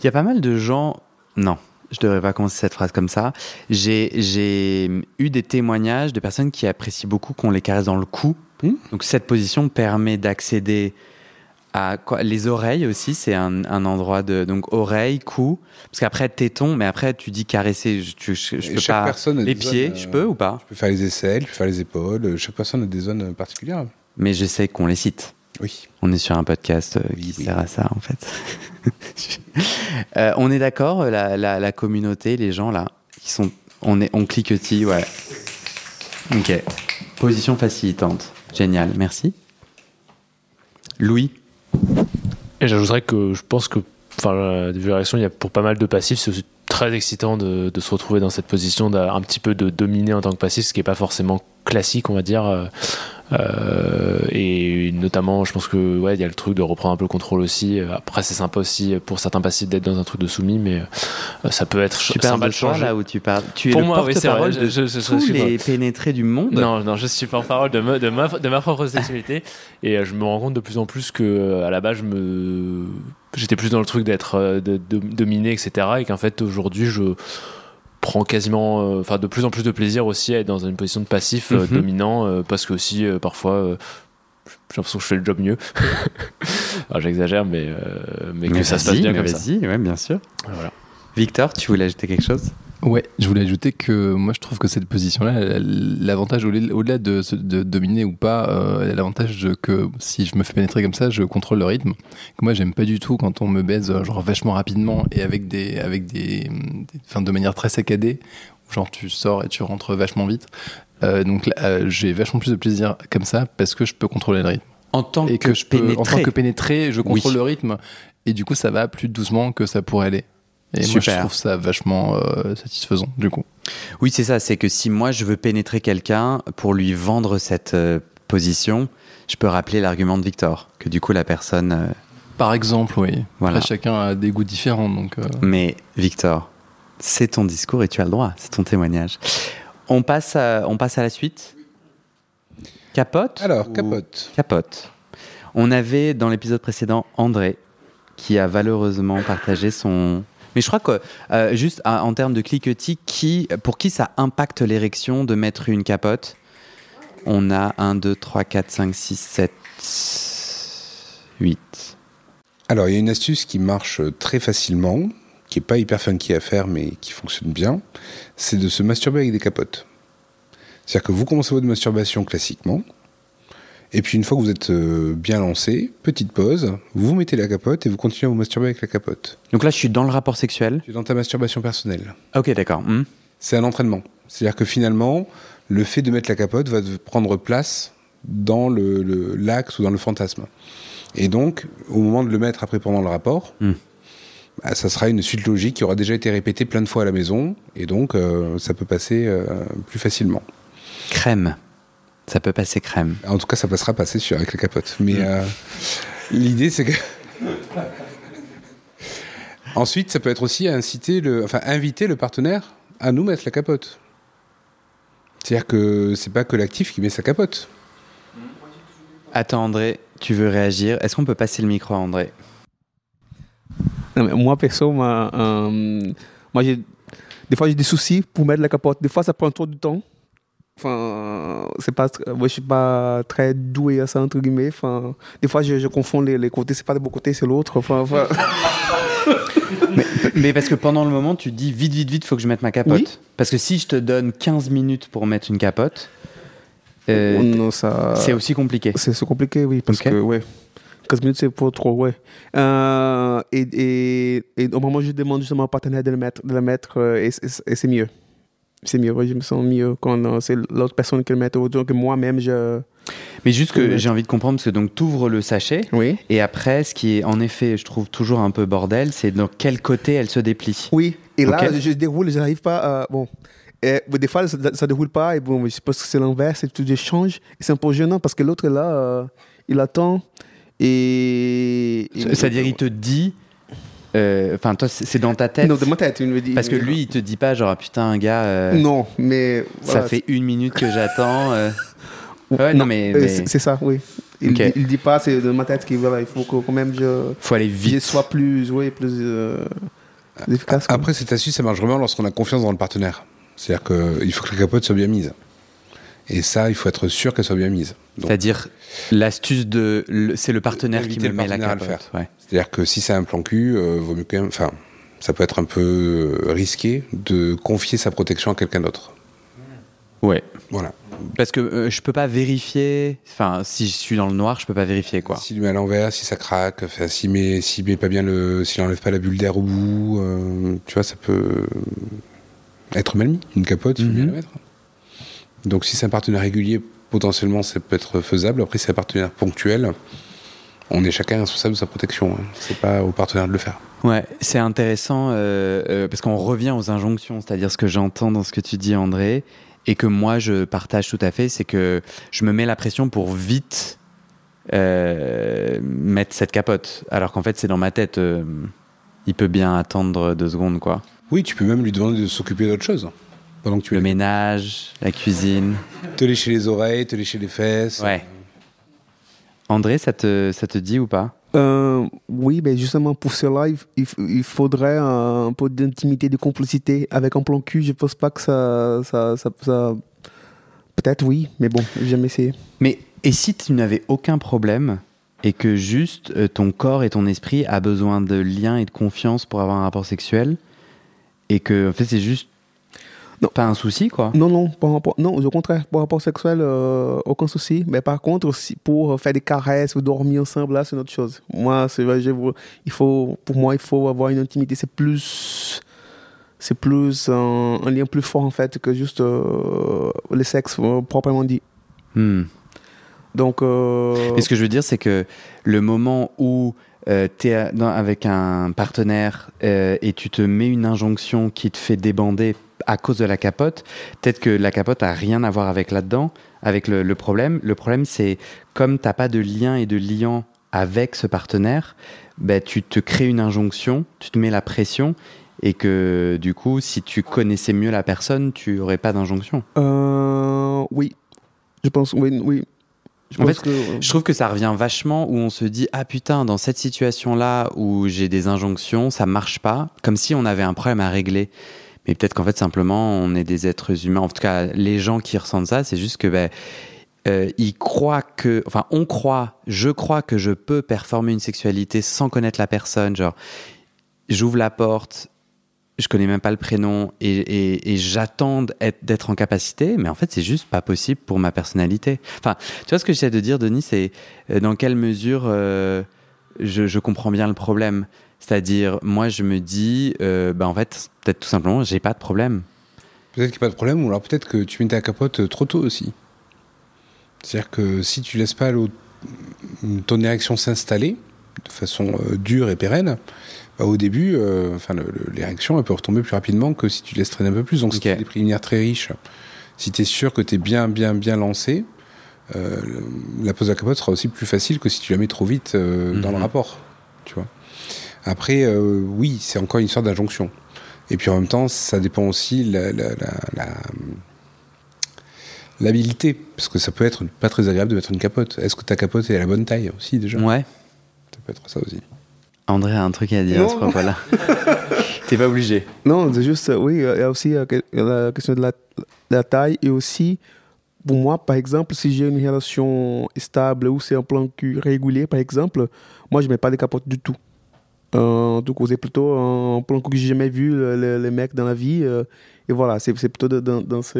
Il y a pas mal de gens. Non, je devrais pas commencer cette phrase comme ça. J'ai j'ai eu des témoignages de personnes qui apprécient beaucoup qu'on les caresse dans le cou. Hmm. Donc cette position permet d'accéder à quoi Les oreilles aussi, c'est un, un endroit de donc oreille, cou. Parce qu'après téton, mais après tu dis caresser, je, tu- je, je Et peux chaque pas. personne Les pieds, zones, je peux ou pas? Je peux faire les aisselles, je peux faire les épaules. euh, Chaque personne a des zones particulières. Mais je sais qu'on les cite. Oui. On est sur un podcast euh, qui oui. sert à ça, en fait. Euh, on est d'accord, la, la, la communauté, les gens là, qui sont, on est, on ouais. Ok. Position facilitante. Génial, merci. Louis? Et j'ajouterais que je pense que, enfin, la réaction, il y a pour pas mal de passifs, c'est très excitant de, se retrouver dans cette position, d'un un petit peu de dominer en tant que passif, ce qui n'est pas forcément classique, on va dire. Euh, et notamment, je pense que ouais, il y a le truc de reprendre un peu le contrôle aussi. Après, c'est sympa aussi pour certains passifs d'être dans un truc de soumis, mais euh, ça peut être Tu sympa de changer. là où tu parles. Tu es Pour le moi, oui, c'est vrai, je- de je- je- tous suis les pénétrés du monde. Non, non, je suis porte-parole de, me- de, ma, de ma propre sexualité et euh, je me rends compte de plus en plus que à la base, je me, j'étais plus dans le truc d'être de, de, dominé, etc. Et qu'en fait, aujourd'hui, je prends quasiment, euh, enfin, de plus en plus de plaisir aussi à être dans une position de passif euh, Mhm. dominant euh, parce que aussi parfois. j'ai l'impression que je fais le job mieux. J'exagère, mais, euh, mais, Mais que ça se passe bien comme ça. Vas-y, ouais, bien sûr. Voilà. Victor, tu voulais ajouter quelque chose? Ouais, je voulais ajouter que moi je trouve que cette position-là, l'avantage au- au-delà de, dominer ou pas, euh, l'avantage que si je me fais pénétrer comme ça, je contrôle le rythme. Que moi j'aime pas du tout quand on me baise euh, genre vachement rapidement et avec des, avec des, enfin de manière très saccadée, genre tu sors et tu rentres vachement vite. Euh, donc euh, j'ai vachement plus de plaisir comme ça parce que je peux contrôler le rythme En tant et que, que, je peux, en tant pénétré. que pénétrer, je contrôle Oui. le rythme et du coup ça va plus doucement que ça pourrait aller. Et moi je trouve ça vachement euh, satisfaisant du coup. Oui, c'est ça. C'est que si moi je veux pénétrer quelqu'un pour lui vendre cette euh, position, je peux rappeler l'argument de Victor, que du coup la personne. euh, Par exemple, oui. Voilà. Après, chacun a des goûts différents, donc. euh, Mais Victor, c'est ton discours et tu as le droit. C'est ton témoignage. On passe à, on passe à la suite. Capote. Alors, ou- capote. Capote? On avait dans l'épisode précédent André qui a malheureusement partagé son. Mais je crois que euh, juste en termes de cliquetis, qui, pour qui ça impacte l'érection de mettre une capote? On a 1, 2, 3, 4, 5, 6, 7, 8. Alors, il y a une astuce qui marche très facilement, qui est pas hyper funky à faire, mais qui fonctionne bien. C'est de se masturber avec des capotes. C'est-à-dire que vous commencez votre masturbation classiquement, et puis une fois que vous êtes euh, bien lancé, petite pause, vous mettez la capote et vous continuez à vous masturber avec la capote. Donc là, je suis dans le rapport sexuel. Tu es dans ta masturbation personnelle. Ok, d'accord. Hmm. C'est un entraînement. C'est-à-dire que finalement, le fait de mettre la capote va prendre place dans le- l'axe ou dans le fantasme. Et donc, au moment de le mettre après pendant le rapport, bah, ça sera une suite logique qui aura déjà été répétée plein de fois à la maison, et donc euh, ça peut passer euh, plus facilement. Crème. Ça peut passer crème. En tout cas, ça passera pas, c'est sûr, avec la capote. Mais euh, l'idée, c'est que. Ensuite, ça peut être aussi inciter le, enfin, inviter le partenaire à nous mettre la capote. C'est-à-dire que c'est pas que l'actif qui met sa capote. Attends, André, tu veux réagir? Est-ce qu'on peut passer le micro à André? Non, mais moi, perso, moi, euh, moi j'ai, des fois, j'ai des soucis pour mettre la capote. Des fois, ça prend trop de temps. Enfin, c'est pas, moi, je suis pas très doué à ça, entre guillemets. Enfin, des fois, je, je confonds les, les côtés. C'est pas de mon côté, c'est l'autre. Enfin, enfin, mais, mais parce que pendant le moment, tu dis vite, vite, vite, faut que je mette ma capote. Oui. Parce que si je te donne 15 minutes pour mettre une capote, euh, non, ça, c'est aussi compliqué. c'est compliqué, oui, parce que, ouais. 15 minutes, c'est pour trop, ouais. Euh, et, et, et au moment où je demande justement au partenaire de le mettre, de le mettre euh, et c'est mieux. C'est mieux, je me sens mieux quand euh, c'est l'autre personne qui le met autour que moi-même, je. Mais juste que j'ai envie de comprendre, parce que donc tu ouvres le sachet, Oui. et après, ce qui est en effet, je trouve toujours un peu bordel, c'est dans quel côté elle se déplie. Oui, et là, je déroule, je n'arrive pas à. Bon. Et, des fois, ça ne déroule pas, et bon, je pense que c'est l'inverse, et tout change. Et c'est un peu gênant parce que l'autre là, euh, il attend, et- C'est-à-dire, il te dit. Euh, Enfin, toi, c'est dans ta tête. Non, de ma tête, il me dit. Parce que lui, il te dit pas, genre, ah, putain, un gars. euh, Non, mais. Ça fait une minute que j'attends. euh. c'est- Ouais, non, mais, mais C'est ça, oui. Il, Ok. dit, il dit pas, c'est de ma tête qu'il voilà, il faut que quand même je, faut aller je vite. sois plus, oui, plus euh, efficace. quoi. Après, cette astuce, ça marche vraiment lorsqu'on a confiance dans le partenaire. C'est-à-dire qu'il faut que la capote soit bien mise. Et ça, il faut être sûr qu'elle soit bien mise. C'est-à-dire, l'astuce de. C'est le partenaire qui me le met la capote. Ouais. C'est-à-dire que si c'est un plan cul, euh, vaut mieux quand même. Enfin, ça peut être un peu euh, risqué de confier sa protection à quelqu'un d'autre. ouais. Voilà. Parce que euh, je peux pas vérifier. Enfin, si je suis dans le noir, je peux pas vérifier, quoi. S'il met à l'envers, si ça craque, s'il met, s'il met pas bien le, s'il enlève pas la bulle d'air au bout, euh, tu vois, ça peut être mal mis. Une capote, il faut bien Mhm. la mettre. Donc, si c'est un partenaire régulier, potentiellement, ça peut être faisable. Après, si c'est un partenaire ponctuel, on est chacun responsable de sa protection. hein. C'est pas au partenaire de le faire. Ouais, c'est intéressant euh, euh, parce qu'on revient aux injonctions, c'est-à-dire ce que j'entends dans ce que tu dis, André, et que moi je partage tout à fait, c'est que je me mets la pression pour vite euh, mettre cette capote, alors qu'en fait c'est dans ma tête. il peut bien attendre deux secondes, quoi. Oui, tu peux même lui demander de s'occuper d'autre chose. Pendant que tu Le ménage, la cuisine. te lécher les oreilles, te lécher les fesses. Ouais. André, ça te, ça te dit ou pas Euh, oui, mais justement pour cela, il, il- il faudrait un, peu d'intimité, de complicité. Avec un plan cul, je pense pas que ça. ça, ça, ça- Peut-être oui, mais bon, j'ai jamais essayé. Mais et si tu n'avais aucun problème et que juste euh, ton corps et ton esprit a besoin de lien et de confiance pour avoir un rapport sexuel et que en fait c'est juste Non. pas un souci quoi. Non, non, par rapport, non, au contraire, pour rapport sexuel, euh, aucun souci. Mais par contre, si pour faire des caresses ou dormir ensemble, là, c'est une autre chose. Moi, c'est il faut, pour moi, il faut avoir une intimité. C'est plus, c'est plus un, un lien plus fort en fait que juste euh, le sexe euh, proprement dit. Hmm. Donc, euh, Mais ce que je veux dire c'est que le moment où tu es avec un partenaire euh, et tu te mets une injonction qui te fait débander à cause de la capote, peut-être que la capote a rien à voir avec là-dedans, avec le, le problème. Le problème, c'est comme t'as pas de lien et de liant avec ce partenaire, ben, tu te crées une injonction, tu te mets la pression, et que du coup, si tu connaissais mieux la personne, tu aurais pas d'injonction. euh, oui, je pense, oui, oui. Je En fait, que, Je trouve que ça revient vachement où on se dit ah putain dans cette situation là où j'ai des injonctions ça marche pas comme si on avait un problème à régler. Mais peut-être qu'en fait simplement on est des êtres humains. En tout cas les gens qui ressentent ça c'est juste que ben euh, ils croient que enfin on croit je crois que je peux performer une sexualité sans connaître la personne. Genre j'ouvre la porte je connais même pas le prénom et, j'attends d'être en capacité, mais en fait c'est juste pas possible pour ma personnalité. Enfin, tu vois ce que j'essaie de dire, Denis, c'est euh, dans quelle mesure euh, je, comprends bien le problème. C'est-à-dire, moi je me dis, euh, bah en fait, peut-être tout simplement, j'ai pas de problème. Peut-être qu'il n'y a pas de problème, ou alors peut-être que tu mets ta capote trop tôt aussi. C'est-à-dire que si tu laisses pas ton érection s'installer de façon euh, dure et pérenne, bah, au début, euh, enfin, l'érection elle peut retomber plus rapidement que si tu laisses traîner un peu plus. Donc, si Ok. tu as des préliminaires très riches, si tu es sûr que tu es bien, bien, bien lancé, euh, la pose de la capote sera aussi plus facile que si tu la mets trop vite euh, dans le Mhm. rapport. Tu vois. Après, oui, c'est encore une histoire d'injonction. Et puis en même temps, ça dépend aussi la, la, la, la- l'habilité, parce que ça peut être pas très agréable de mettre une capote. Est-ce que ta capote est à la bonne taille aussi déjà? Ouais. Ça peut être ça aussi. André a un truc à dire à ce Non. propos-là. T'es pas obligé. Non, c'est juste, oui, il y a aussi euh, la question de la, taille et aussi, pour moi, par exemple, si j'ai une relation stable ou c'est un plan régulier, par exemple, moi, je mets pas de capote du tout. Euh, tout c'est plutôt un plan que j'ai jamais vu le- le- les mecs dans la vie. euh, et voilà, c'est c'est plutôt dans, dans ce-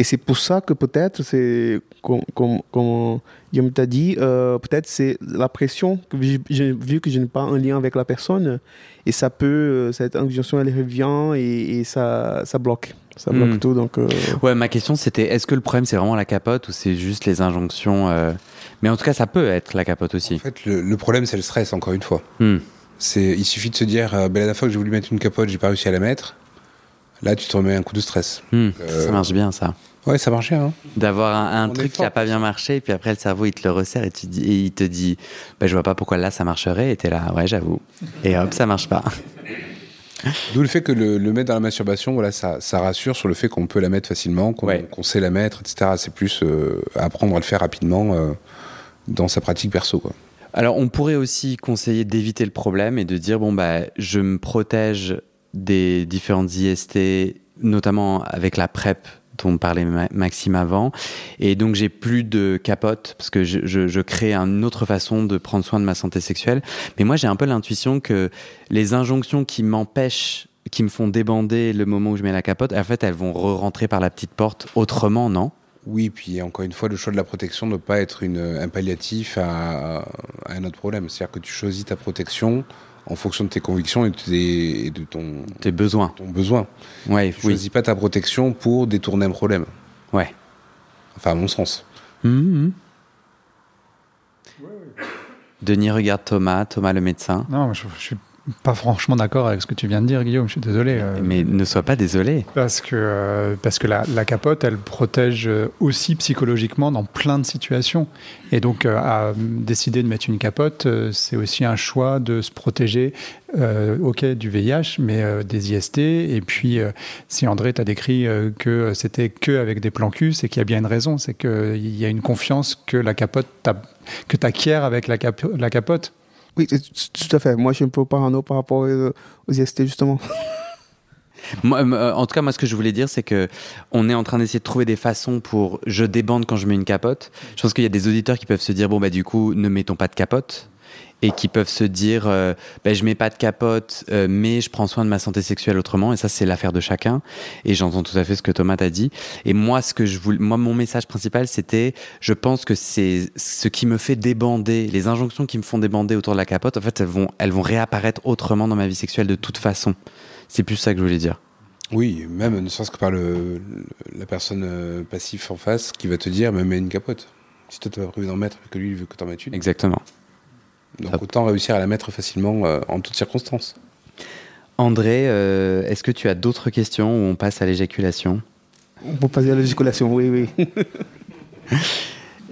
Et c'est pour ça que peut-être, c'est comme, comme, comme Guillaume t'a dit, euh, peut-être c'est la pression, que j'ai- j'ai vu que je n'ai pas un lien avec la personne, et ça peut, euh, cette injonction, elle revient et, et ça, ça bloque. Ça bloque Hmm. tout, donc... euh, Ouais, ma question c'était est-ce que le problème c'est vraiment la capote ou c'est juste les injonctions euh, Mais en tout cas, ça peut être la capote aussi. En fait, le, le problème, c'est le stress, encore une fois. Hmm. C'est, il suffit de se dire, euh, ben, la dernière fois que j'ai voulu mettre une capote, j'ai pas réussi à la mettre. Là, tu te remets un coup de stress. Hmm, Euh, Ça marche bien ça. Ouais, ça marchait, hein. D'avoir un, truc qui a pas bien marché et puis après le cerveau il te le resserre et, tu dis, et il te dit bah, je vois pas pourquoi là ça marcherait et t'es là ouais j'avoue. Et hop ça marche pas. D'où le fait que le, le mettre dans la masturbation, voilà, ça, ça rassure sur le fait qu'on peut la mettre facilement, qu'on, Ouais. sait la mettre, etc. C'est plus euh, apprendre à le faire rapidement dans sa pratique perso, quoi. Alors, on pourrait aussi conseiller d'éviter le problème et de dire bon bah je me protège des différentes IST, notamment avec la PrEP dont parlait Ma- Maxime avant, et donc j'ai plus de capote parce que je, je- je crée une autre façon de prendre soin de ma santé sexuelle. Mais moi, j'ai un peu l'intuition que les injonctions qui m'empêchent, qui me font débander le moment où je mets la capote, en fait, elles vont re-rentrer par la petite porte autrement, non? Oui, puis encore une fois, le choix de la protection ne doit pas être une, un palliatif à, à un autre problème. C'est-à-dire que tu choisis ta protection en fonction de tes convictions et de, tes- et de ton, Tes besoins. ton besoin. Ouais, Tu oui. choisis pas ta protection pour détourner un problème. Ouais. Enfin, à mon sens. Mhm. Denis regarde Thomas, Thomas le médecin. Non, je, je suis pas franchement d'accord avec ce que tu viens de dire, Guillaume. Je suis désolé. euh, Mais ne sois pas désolé. Parce que, euh, parce que la, la capote, elle protège euh, aussi psychologiquement dans plein de situations. Et donc, à décider de mettre une capote, c'est aussi un choix de se protéger, euh, ok, du VIH, mais euh, des IST. Et puis, euh, si André t'a décrit que c'était que avec des plans cul, c'est qu'il y a bien une raison. C'est qu'il y a une confiance que la capote, que tu acquiers avec la capote. Oui, tout à fait. Moi, je suis un peu parano par rapport aux IST, justement. Euh, en tout cas, moi, ce que je voulais dire, c'est que on est en train d'essayer de trouver des façons pour je débande quand je mets une capote. Je pense qu'il y a des auditeurs qui peuvent se dire bon bah du coup, ne mettons pas de capote. Et qui peuvent se dire, euh, ben, je mets pas de capote, euh, mais je prends soin de ma santé sexuelle autrement. Et ça, c'est l'affaire de chacun. Et j'entends tout à fait ce que Thomas t'a dit. Et moi, ce que je voulais, moi, mon message principal, c'était, je pense que c'est ce qui me fait débander, les injonctions qui me font débander autour de la capote. En fait, elles vont, elles vont réapparaître autrement dans ma vie sexuelle de toute façon. C'est plus ça que je voulais dire. Oui, même ne serait-ce que par le, la personne euh, passive en face qui va te dire, mais mets une capote. Si toi, tu pas prévu d'en mettre, que lui, il veut que t'en mettes une. Exactement. Donc autant réussir à la mettre facilement euh, en toutes circonstances. André, euh, est-ce que tu as d'autres questions ou on passe à l'éjaculation? On peut passer à l'éjaculation, oui, oui.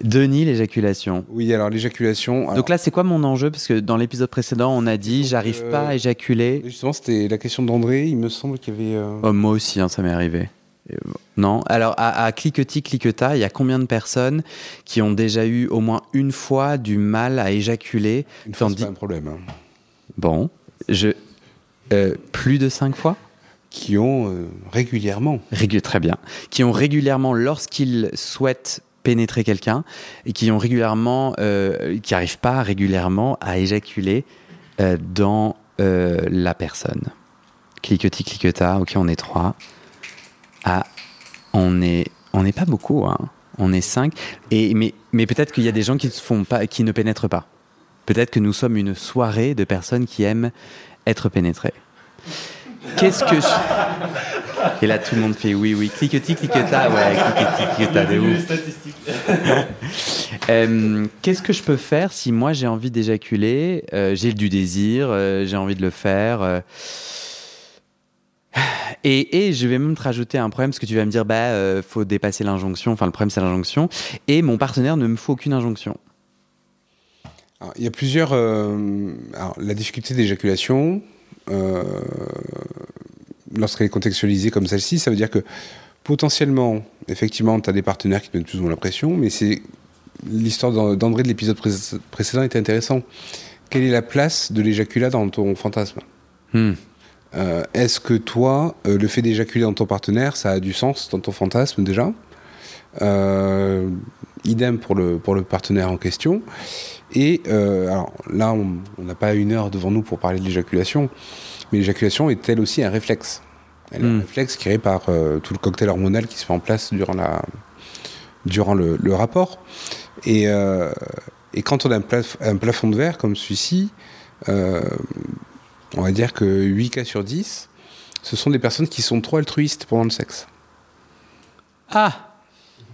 Denis, l'éjaculation. Oui, alors l'éjaculation. alors, Donc là, c'est quoi mon enjeu? Parce que dans l'épisode précédent, on a dit j'arrive euh, pas à éjaculer. Justement, c'était la question d'André. Il me semble qu'il y avait. euh, Oh, moi aussi, hein, ça m'est arrivé. Non Alors, à, à cliquetis, cliqueta, il y a combien de personnes qui ont déjà eu au moins une fois du mal à éjaculer une fois, c'est pas un problème. hein. Bon, je. euh, plus de cinq fois Qui ont euh, régulièrement. Régu- très bien. Qui ont régulièrement, lorsqu'ils souhaitent pénétrer quelqu'un, et qui ont régulièrement, euh, qui n'arrivent pas régulièrement à éjaculer euh, dans euh, la personne. Cliquetis, cliqueta, ok, on est trois. Ah, on est, on n'est pas beaucoup, hein. On est cinq. Et, mais mais peut-être qu'il y a des gens qui, se font pas, qui ne pénètrent pas. Peut-être que nous sommes une soirée de personnes qui aiment être pénétrées. Qu'est-ce que je... Et là, tout le monde fait oui, oui. Cliquetis, cliqueta, ouais, cliquetis, cliqueta, de ouf. Euh, Qu'est-ce que je peux faire si moi j'ai envie d'éjaculer, euh, j'ai du désir, euh, j'ai envie de le faire Et, et je vais même te rajouter un problème, parce que tu vas me dire, bah, euh, faut dépasser l'injonction. Enfin, le problème, c'est l'injonction. Et mon partenaire ne me faut aucune injonction. Alors, il y a plusieurs. euh, alors, la difficulté d'éjaculation, euh, lorsqu'elle est contextualisée comme celle-ci, ça veut dire que potentiellement, effectivement, tu as des partenaires qui te mettent plus ou moins la pression, mais c'est l'histoire d'An- d'André de l'épisode pré- précédent était intéressant. Quelle est la place de l'éjaculat dans ton fantasme? Hmm. Euh, Est-ce que toi, euh, le fait d'éjaculer dans ton partenaire, ça a du sens dans ton fantasme déjà? Euh, Idem pour le, pour le partenaire en question. Et alors là, on n'a pas une heure devant nous pour parler de l'éjaculation, mais l'éjaculation est elle aussi un réflexe. Elle est un Mm. réflexe créé par tout le cocktail hormonal qui se met en place durant, la, durant le, le rapport. Et, et quand on a un, plaf- un plafond de verre comme celui-ci, on va dire que 8 cas sur 10, ce sont des personnes qui sont trop altruistes pendant le sexe. Ah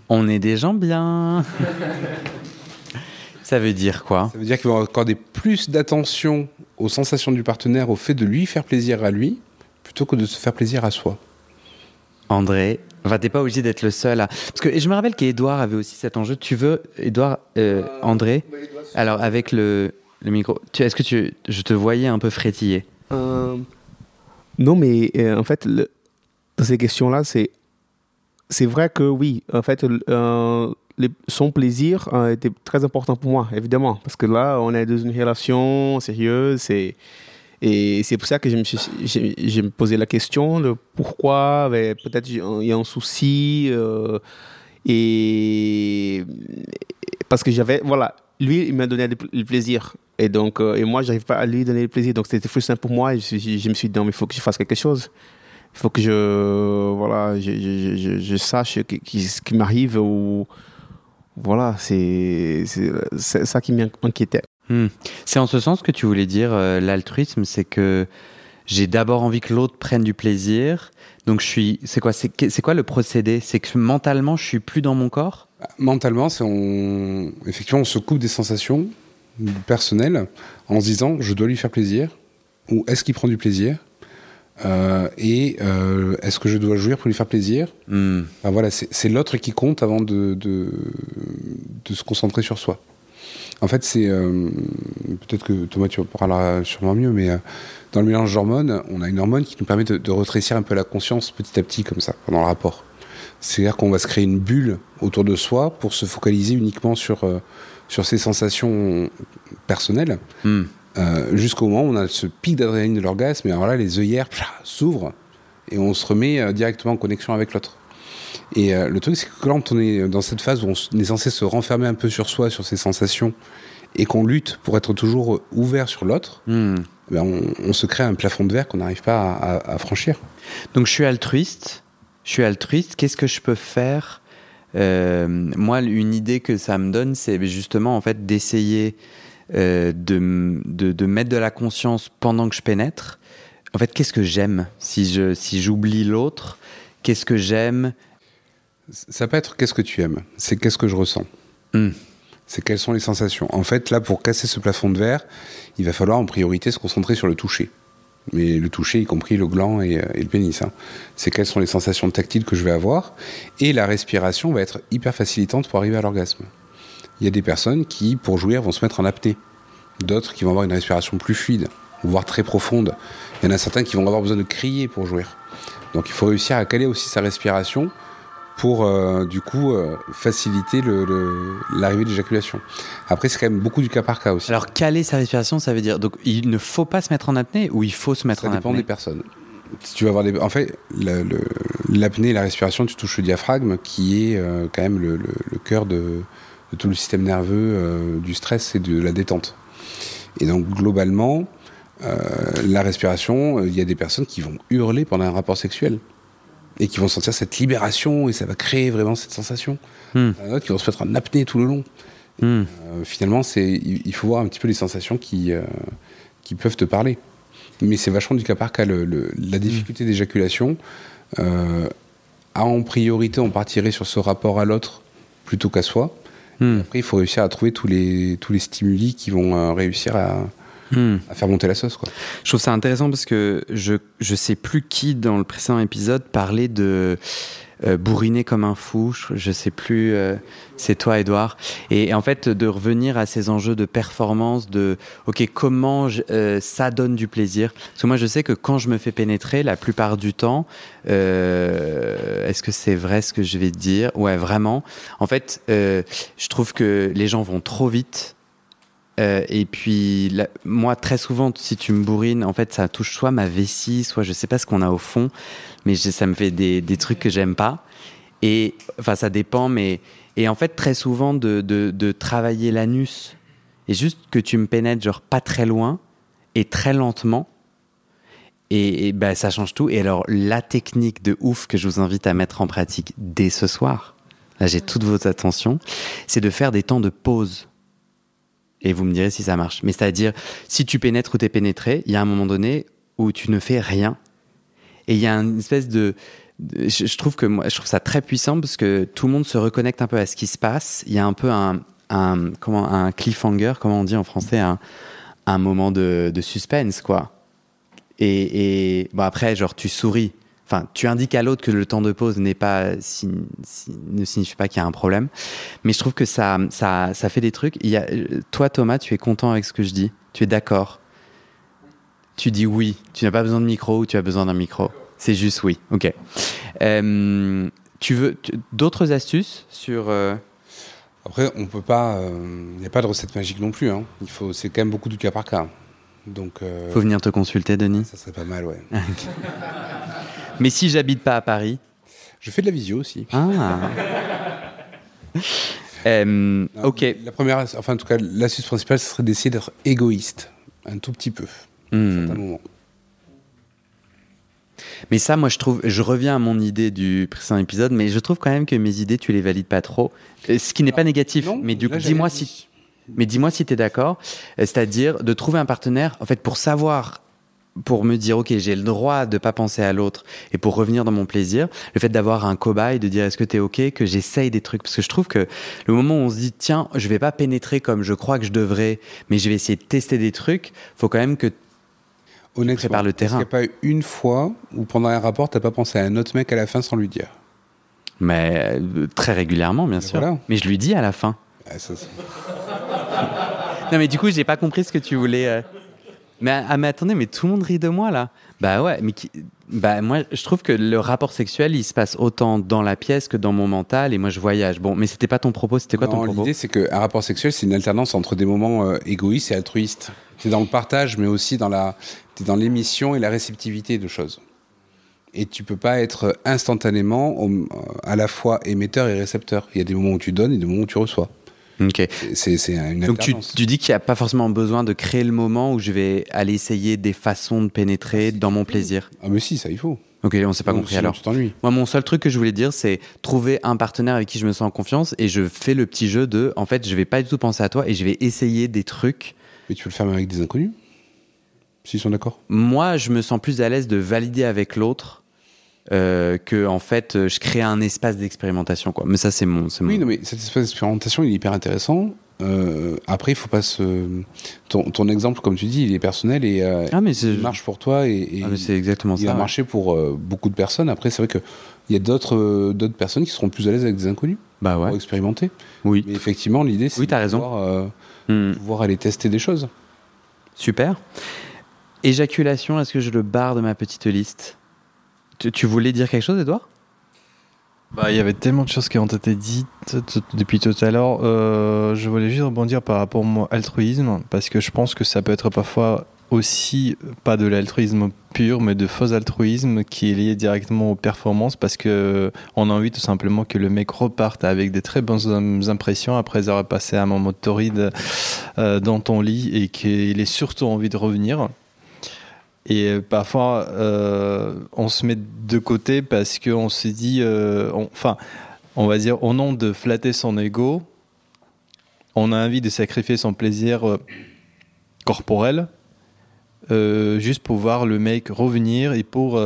On est des gens bien. Ça veut dire quoi? Ça veut dire qu'ils vont accorder plus d'attention aux sensations du partenaire, au fait de lui faire plaisir à lui, plutôt que de se faire plaisir à soi. André, enfin, t'es pas obligé d'être le seul à... Parce que je me rappelle qu'Edouard avait aussi cet enjeu. Tu veux, Edouard, euh, André? Alors, avec le, le micro, est-ce que tu, je te voyais un peu frétiller? Euh, non, mais euh, en fait, dans ces questions-là, c'est c'est vrai que oui, en fait, euh, son plaisir euh, était très important pour moi, évidemment, parce que là, on est dans une relation sérieuse, et, c'est pour ça que je me, posais la question de pourquoi, peut-être il y a un souci, et parce que j'avais, voilà, lui, il m'a donné le plaisir. Et donc, euh, et moi, j'arrive pas à lui donner le plaisir. Donc, c'était frustrant pour moi. Je, me suis dit, non, mais il faut que je fasse quelque chose. Il faut que je, voilà, je, sache ce qui m'arrive ou, voilà, c'est ça qui m'inquiétait. Hmm. C'est en ce sens que tu voulais dire euh, l'altruisme, c'est que j'ai d'abord envie que l'autre prenne du plaisir. Donc je suis, c'est quoi, c'est quoi le procédé? C'est que mentalement je suis plus dans mon corps? Mentalement, c'est on, effectivement, on se coupe des sensations personnelles en se disant je dois lui faire plaisir ou est-ce qu'il prend du plaisir? Euh, et euh, est-ce que je dois jouir pour lui faire plaisir? Hmm. Enfin, voilà, c'est c'est l'autre qui compte avant de, de, de se concentrer sur soi. En fait, c'est euh, peut-être que Thomas tu en parleras sûrement mieux, mais euh, dans le mélange d'hormones, on a une hormone qui nous permet de, de retrécir un peu la conscience petit à petit comme ça pendant le rapport. C'est-à-dire qu'on va se créer une bulle autour de soi pour se focaliser uniquement sur euh, sur ses sensations personnelles, Hmm. jusqu'au moment où on a ce pic d'adrénaline de l'orgasme, et alors là, les œillères s'ouvrent et on se remet directement en connexion avec l'autre. Et euh, le truc, c'est que quand on est dans cette phase où on est censé se renfermer un peu sur soi, sur ses sensations, et qu'on lutte pour être toujours ouvert sur l'autre, Hmm. ben on, on se crée un plafond de verre qu'on n'arrive pas à, à- à franchir. Donc je suis altruiste. Je suis altruiste. Qu'est-ce que je peux faire? Euh, Moi, une idée que ça me donne, c'est justement en fait d'essayer euh, de, de mettre de la conscience pendant que je pénètre. En fait, qu'est-ce que j'aime? Si je si j'oublie l'autre Qu'est-ce que j'aime Ça peut être qu'est-ce que tu aimes, c'est qu'est-ce que je ressens. Hmm. C'est quelles sont les sensations. En fait, là, pour casser ce plafond de verre, il va falloir en priorité se concentrer sur le toucher. Mais le toucher, y compris le gland et, euh, et le pénis. hein. C'est quelles sont les sensations tactiles que je vais avoir. Et la respiration va être hyper facilitante pour arriver à l'orgasme. Il y a des personnes qui, pour jouir, vont se mettre en apnée. D'autres qui vont avoir une respiration plus fluide, voire très profonde. Il y en a certains qui vont avoir besoin de crier pour jouir. Donc il faut réussir à caler aussi sa respiration pour euh, du coup euh, faciliter l'arrivée de l'éjaculation. Après, c'est quand même beaucoup du cas par cas aussi. Alors caler sa respiration, ça veut dire donc il ne faut pas se mettre en apnée ou il faut se mettre Ça en dépend apnée des personnes. Si tu vas avoir des... En fait, l'apnée, la respiration, tu touches le diaphragme qui est euh, quand même le, le- le cœur de, de tout le système nerveux, du stress et de la détente. Et donc, globalement, la respiration, il y a des personnes qui vont hurler pendant un rapport sexuel et qui vont sentir cette libération et ça va créer vraiment cette sensation. Hmm. A d'autres qui vont se mettre en apnée tout le long. Hmm. Euh, finalement, c'est, il, faut voir un petit peu les sensations qui, euh, qui peuvent te parler. Mais c'est vachement du cas par cas. Le- le- la difficulté d'éjaculation, euh, en priorité, on partirait sur ce rapport à l'autre plutôt qu'à soi. Hmm. Après, il faut réussir à trouver tous les, tous les stimuli qui vont euh, réussir à, Hmm. à faire monter la sauce. Quoi. Je trouve ça intéressant parce que je je sais plus qui dans le précédent épisode parlait de euh, bourriner comme un fou. Je, je sais plus. euh, c'est toi, Edouard. Et, et en fait, de revenir à ces enjeux de performance, de ok, comment je- euh, ça donne du plaisir? Parce que moi, je sais que quand je me fais pénétrer, la plupart du temps, euh, est-ce que c'est vrai ce que je vais te dire? Ouais, vraiment. En fait, euh, je trouve que les gens vont trop vite. Euh, et puis, moi, très souvent, si tu me bourrines, en fait, ça touche soit ma vessie, soit je sais pas ce qu'on a au fond, mais ça me fait des, trucs que j'aime pas. Et enfin, ça dépend, mais. Et en fait, très souvent, de, travailler l'anus, et juste que tu me pénètres, genre pas très loin, et très lentement, et, et ben, ça change tout. Et alors, la technique de ouf que je vous invite à mettre en pratique dès ce soir, là, j'ai toutes vos attentions, c'est de faire des temps de pause et vous me direz si ça marche. Mais c'est-à-dire, si tu pénètres ou t'es pénétré, il y a un moment donné où tu ne fais rien. Et il y a une espèce de... je, trouve que moi, je trouve ça très puissant parce que tout le monde se reconnecte un peu à ce qui se passe. Il y a un peu un, comment, un cliffhanger, comment on dit en français, un, moment de, de suspense, quoi. Et, et bon, après, genre, tu souris. Enfin, tu indiques à l'autre que le temps de pause n'est pas, si- si- ne signifie pas qu'il y a un problème. Mais je trouve que ça, ça, ça fait des trucs. Il y a, euh, toi, Thomas, tu es content avec ce que je dis? Tu es d'accord? Tu dis oui. Tu n'as pas besoin de micro ou tu as besoin d'un micro? C'est juste oui. Ok. Euh, tu veux d'autres astuces sur euh, Après, on peut pas. Il n'y a pas de recette magique non plus. Hein. Il faut, c'est quand même beaucoup du cas par cas. Donc, euh, Faut venir te consulter, Denis. ça serait pas mal, ouais. Mais si j'habite pas à Paris. Je fais de la visio aussi. Ah. Euh, Non, ok. La première, enfin en tout cas, l'astuce principale, ce serait d'essayer d'être égoïste, un tout petit peu, à Hmm. un moment. Mais ça, moi, je trouve, je reviens à mon idée du précédent épisode, mais je trouve quand même que mes idées, tu les valides pas trop. Euh, Ce qui n'est pas négatif, Non, mais du coup, dis-moi si, mais dis-moi si tu es d'accord. Euh, C'est-à-dire de trouver un partenaire, en fait, pour savoir, pour me dire, ok, j'ai le droit de pas penser à l'autre et pour revenir dans mon plaisir, le fait d'avoir un cobaye, de dire est-ce que tu es ok, que j'essaye des trucs, parce que je trouve que le moment où on se dit, tiens, je vais pas pénétrer comme je crois que je devrais, mais je vais essayer de tester des trucs, faut quand même que Honnêtement, prépares le est-ce terrain. qu'il n'y a pas une fois où pendant un rapport, t'as pas pensé à un autre mec à la fin sans lui dire? Mais euh, très régulièrement, bien Mais sûr. voilà. Mais je lui dis à la fin. Ah, ça, Non, mais du coup, j'ai pas compris ce que tu voulais. euh. Mais, ah, mais attendez, mais tout le monde rit de moi là. Bah ouais, mais qui... bah moi, je trouve que le rapport sexuel, il se passe autant dans la pièce que dans mon mental, et moi, je voyage. Bon, mais c'était pas ton propos, c'était quoi ton Non, propos? L'idée, c'est qu'un rapport sexuel, c'est une alternance entre des moments euh, égoïstes et altruistes. C'est dans le partage, mais aussi dans la, t'es dans l'émission et la réceptivité de choses. Et tu peux pas être instantanément au- à la fois émetteur et récepteur. Il y a des moments où tu donnes et des moments où tu reçois. Ok. C'est c'est une Donc tu, dis qu'il n'y a pas forcément besoin de créer le moment où je vais aller essayer des façons de pénétrer dans mon plaisir. Ah mais si, ça il faut. Ok, on s'est pas compris alors. Moi, mon seul truc que je voulais dire, c'est trouver un partenaire avec qui je me sens en confiance et je fais le petit jeu de, en fait, je vais pas du tout penser à toi et je vais essayer des trucs. Mais tu peux le faire même avec des inconnus? S'ils sont d'accord Moi, je me sens plus à l'aise de valider avec l'autre euh, que, en fait, euh, je crée un espace d'expérimentation, quoi. Mais ça, c'est mon, c'est mon- Oui, non, mais cette espèce d'expérimentation, il est hyper intéressant. Euh, après, il faut pas se. Ton, ton exemple, comme tu dis, il est personnel et euh, Ah, mais il marche pour toi et, et ah, c'est exactement il ça. a ouais. marché pour beaucoup de personnes. Après, c'est vrai que il y a d'autres d'autres personnes qui seront plus à l'aise avec des inconnus Bah ouais. pour expérimenter. Oui. Mais effectivement, l'idée, c'est Oui, de raison. pouvoir, Hmm. pouvoir aller tester des choses. Super. Éjaculation, est-ce que je le barre de ma petite liste? Tu, voulais dire quelque chose, Edouard Bah, il y avait tellement de choses qui ont été dites depuis tout à l'heure. Euh, je voulais juste rebondir par rapport au mot altruisme, parce que je pense que ça peut être parfois aussi pas de l'altruisme pur, mais de faux altruisme qui est lié directement aux performances, parce que on a envie tout simplement que le mec reparte avec des très bonnes im- impressions après avoir passé un moment torride euh, dans ton lit et qu'il ait surtout envie de revenir. Et euh, parfois, euh, on se met de côté parce qu'on se dit, euh, on- enfin, on va dire, au nom de flatter son ego, on a envie de sacrifier son plaisir euh, corporel juste pour voir le mec revenir et pour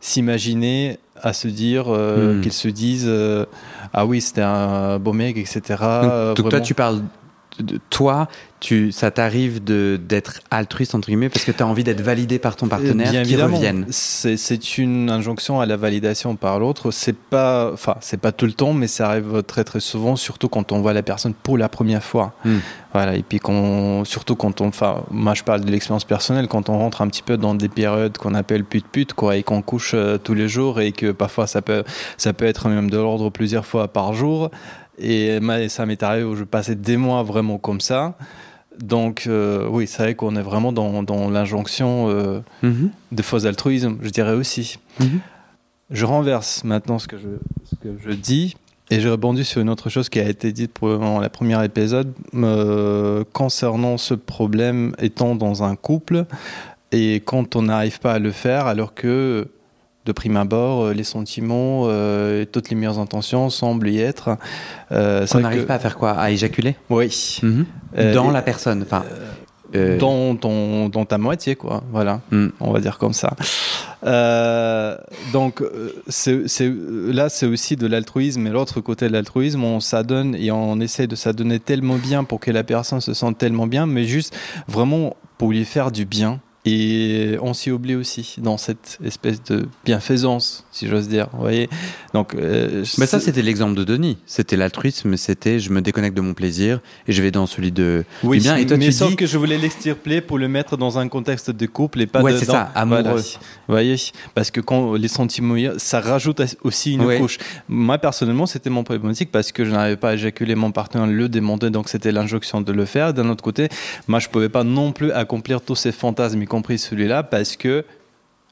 s'imaginer à se dire Hmm. qu'il se dise euh, ah oui c'était un beau mec etc. Donc, toi, tu parles toi, tu, ça t'arrive d'être altruiste, entre guillemets, parce que tu as envie d'être validé par ton partenaire Euh, Bien qui évidemment, revienne. c'est une injonction à la validation par l'autre. C'est pas, enfin, c'est pas tout le temps, mais ça arrive très très souvent, surtout quand on voit la personne pour la première fois. Hmm. Voilà, et puis surtout quand on, enfin, moi je parle de l'expérience personnelle, quand on rentre un petit peu dans des périodes qu'on appelle pute pute, quoi, et qu'on couche euh, tous les jours, et que parfois ça peut, ça peut être même de l'ordre plusieurs fois par jour. Et ça m'est arrivé où je passais des mois vraiment comme ça. Donc, euh, oui, c'est vrai qu'on est vraiment dans, dans l'injonction euh, Mhm. de faux altruisme, je dirais aussi. Mhm. Je renverse maintenant ce que je, ce que je dis et je rebondis sur une autre chose qui a été dite pendant la première épisode euh, concernant ce problème étant dans un couple et quand on n'arrive pas à le faire alors que de prime abord, euh, les sentiments euh, toutes les meilleures intentions semblent y être. Euh, c'est On n'arrive que- pas à faire quoi? À éjaculer? Oui. Mhm. Euh, Dans la personne. Enfin, euh, dans, ton- dans ta moitié, quoi. Voilà, Hmm. on va dire comme ça. Euh, donc, euh, c'est- là, c'est aussi de l'altruisme. Et l'autre côté de l'altruisme, on s'adonne et on essaie de s'adonner tellement bien pour que la personne se sente tellement bien, mais juste vraiment pour lui faire du bien. Et on s'y oublie aussi dans cette espèce de bienfaisance, si j'ose dire. Vous voyez Donc, euh, Mais ça, c'était l'exemple de Denis. C'était l'altruisme, c'était je me déconnecte de mon plaisir et je vais dans celui de Oui, bien. Et toi, mais tu sauf dis. que je voulais l'extirper pour le mettre dans un contexte de couple et pas Ouais, de- c'est ça, amoureux. Voilà. Vous voyez, parce que quand les sentiments, ça rajoute aussi une Ouais. couche. Moi personnellement, c'était mon problématique parce que je n'arrivais pas à éjaculer mon partenaire, le demander, donc c'était l'injonction de le faire. D'un autre côté, moi je pouvais pas non plus accomplir tous ces fantasmes, compris celui-là, parce que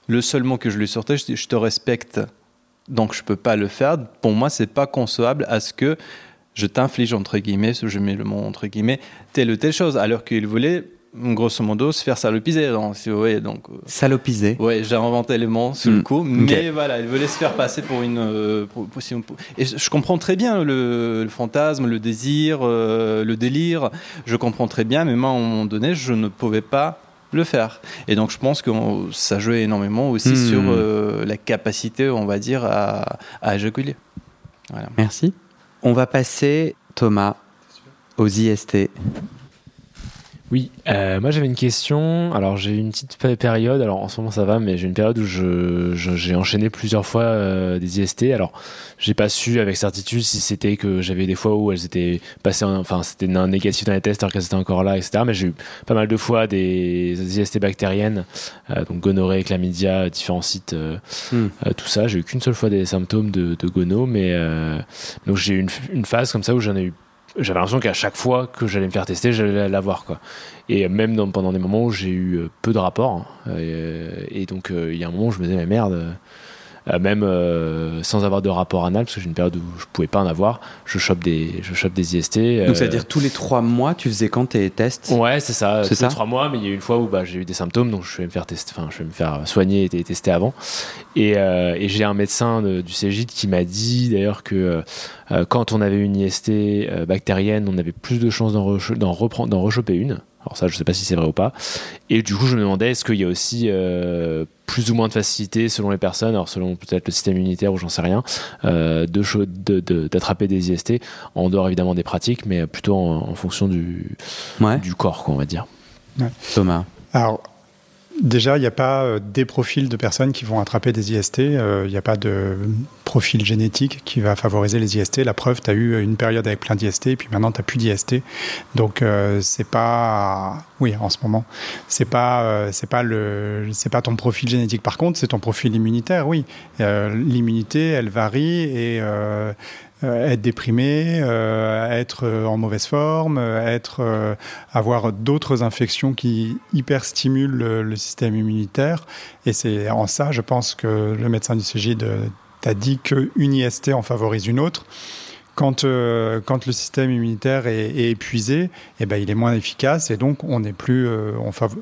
le seul mot que je lui sortais, je je te respecte, donc je peux pas le faire. Pour moi, c'est pas concevable à ce que je t'inflige entre guillemets, je mets le mot entre guillemets, telle ou telle chose, alors qu'il voulait grosso modo se faire salopiser. Donc, si vous voyez, donc euh, Salopiser. Ouais, j'ai inventé les mots Mm. le coup, mais voilà, il voulait se faire passer pour une. euh, pour- si et je je comprends très bien le, le fantasme, le désir, euh, le délire. Je comprends très bien, mais moi, à un moment donné, je ne pouvais pas le faire. Et donc, je pense que on- ça jouait énormément aussi Mm. sur euh, la capacité, on va dire, à, à éjaculer. Voilà. Merci. On va passer, Thomas, aux IST. Oui, euh, moi j'avais une question. Alors j'ai eu une petite pé- période, alors en ce moment ça va, mais j'ai une période où je, je- j'ai enchaîné plusieurs fois euh, des IST. Alors j'ai pas su avec certitude si c'était que j'avais des fois où elles étaient passées, en- enfin c'était un négatif dans les tests alors qu'elles étaient encore là, etc. Mais j'ai eu pas mal de fois des IST bactériennes, euh, donc gonorrhée, chlamydia, différents sites, euh, Hmm. tout ça. J'ai eu qu'une seule fois des symptômes de, de gono, mais euh, donc j'ai eu une, une phase comme ça où j'en ai eu j'avais l'impression qu'à chaque fois que j'allais me faire tester, j'allais l'avoir. Quoi. Et même pendant des moments où j'ai eu euh, peu de rapports, hein, euh, et, donc euh, il y a un moment où je me disais, mais merde, même euh, sans avoir de rapport anal, parce que j'ai une période où je pouvais pas en avoir, je chope des, je chope des IST. Donc, euh, ça veut dire tous les trois mois, tu faisais quand tes tests? Ouais, c'est ça. C'est ça ça? Trois mois, mais il y a eu une fois où bah, j'ai eu des symptômes, donc je vais me faire tester, enfin, je vais me faire soigner et tester avant. Et, euh, et j'ai un médecin de- du CGIT qui m'a dit d'ailleurs que euh, quand on avait une IST euh, bactérienne, on avait plus de chances d'en, reprendre, d'en rechoper une. Alors ça, je sais pas si c'est vrai ou pas. Et du coup, je me demandais est-ce qu'il y a aussi euh, plus ou moins de facilité selon les personnes, alors selon peut-être le système immunitaire ou j'en sais rien, euh, de, cho- de- de- d'attraper des IST en dehors évidemment des pratiques, mais plutôt en, en fonction du, Ouais. du corps, quoi, on va dire. Thomas. Alors, déjà, il n'y a pas euh, des profils de personnes qui vont attraper des IST. euh, Il n'y a pas de profil génétique qui va favoriser les IST. La preuve, tu as eu une période avec plein d'IST, et puis maintenant, tu n'as plus d'IST. Donc, euh, c'est pas. Oui, en ce moment. C'est pas, euh, pas, le, pas ton profil génétique. Par contre, c'est ton profil immunitaire, oui. Euh, L'immunité, elle varie et. Euh, être déprimé, euh, être euh, en mauvaise forme, être, avoir d'autres infections qui hyperstimulent le, le système immunitaire. Et c'est en ça, je pense que le médecin du CG t'a dit qu'une IST en favorise une autre. Quand, euh, quand le système immunitaire est, épuisé, eh ben, il est moins efficace et donc on plus, euh,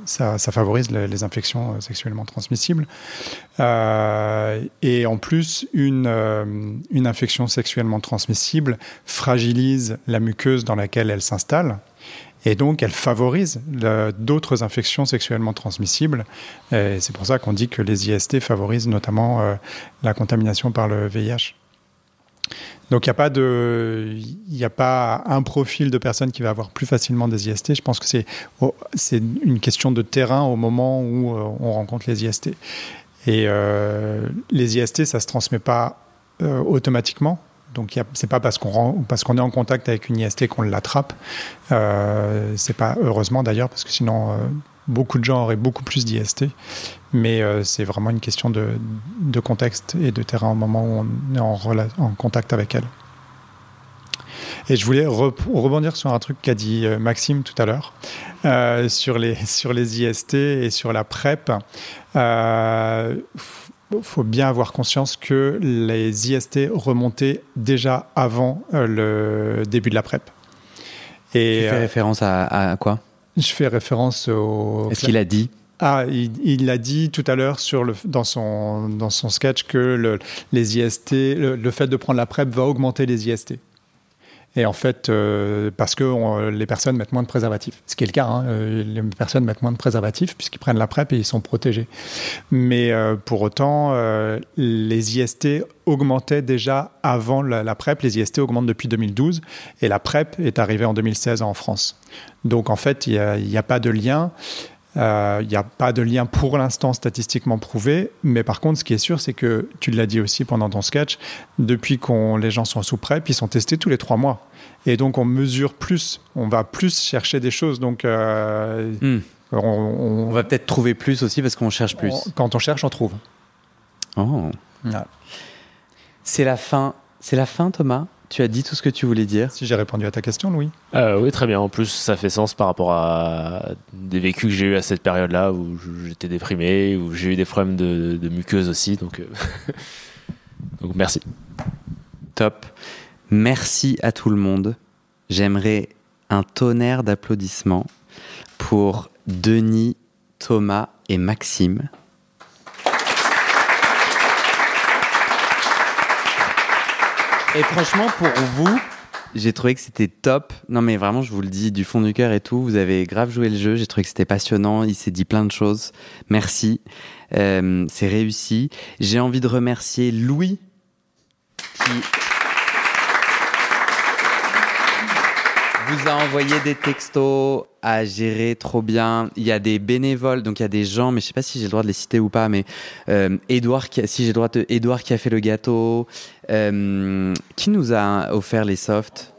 ça, favorise les, infections euh, sexuellement transmissibles. Et en plus, une, infection sexuellement transmissible fragilise la muqueuse dans laquelle elle s'installe. Et donc, elle favorise d'autres infections sexuellement transmissibles. C'est pour ça qu'on dit que les IST favorisent notamment la contamination par le VIH. Donc il n'y a pas a pas un profil de personne qui va avoir plus facilement des IST. Je pense que c'est, oh, c'est une question de terrain au moment où euh, on rencontre les IST. Et euh, les IST, ça se transmet pas euh, automatiquement. Donc ce c'est pas parce qu'on parce qu'on est en contact avec une IST qu'on l'attrape. C'est pas heureusement d'ailleurs parce que sinon beaucoup de gens auraient beaucoup plus d'IST. Mais euh, c'est vraiment une question de, de contexte et de terrain au moment où on est en, contact avec elle. Et je voulais re- rebondir sur un truc qu'a dit euh, Maxime tout à l'heure, euh, sur, les, sur les IST et sur la PrEP. Il faut bien avoir conscience que les IST remontaient déjà avant euh, le début de la PrEP. Et, Tu fais euh, référence à, à quoi? Je fais référence au. Est-ce qu'il a dit? Ah, il, l'a dit tout à l'heure sur le, dans, son, dans son sketch que le, les IST, le, le fait de prendre la PrEP va augmenter les IST. Et en fait, euh, parce que on- les personnes mettent moins de préservatifs. Ce qui est le cas, hein, euh, les personnes mettent moins de préservatifs puisqu'ils prennent la PrEP et ils sont protégés. Mais euh, pour autant, euh, les IST augmentaient déjà avant la, la PrEP. Les IST augmentent depuis 2012 et la PrEP est arrivée en 2016 en France. Donc en fait, il n'y a pas de lien. Euh, Il n'y a pas de lien pour l'instant statistiquement prouvé, mais par contre, ce qui est sûr, c'est que tu l'as dit aussi pendant ton sketch, depuis qu'on les gens sont sous PrEP, ils sont testés tous les trois mois, et donc on mesure plus, on va plus chercher des choses. Donc euh, Hmm. on, on- On va peut-être trouver plus aussi parce qu'on cherche plus. on- quand on cherche, on trouve. Oh. C'est la fin. C'est la fin, Thomas? Tu as dit tout ce que tu voulais dire. Si j'ai répondu à ta question, Louis. Euh, oui, très bien. En plus, ça fait sens par rapport à des vécus que j'ai eu à cette période-là où j'étais déprimé, où j'ai eu des problèmes de, de muqueuse aussi. Donc, euh, donc merci. Top. Merci à tout le monde. J'aimerais un tonnerre d'applaudissements pour Denis, Thomas et Maxime. Et franchement, pour vous, j'ai trouvé que c'était top. Non, mais vraiment, je vous le dis du fond du cœur et tout. Vous avez grave joué le jeu. J'ai trouvé que c'était passionnant. Il s'est dit plein de choses. Merci. Euh, c'est réussi. J'ai envie de remercier Louis qui vous a envoyé des textos à gérer trop bien. Il y a des bénévoles, donc il y a des gens, mais je sais pas si j'ai le droit de les citer ou pas, mais euh, Edouard, qui a- si j'ai le droit Edouard qui a fait le gâteau, euh, qui nous a offert les softs.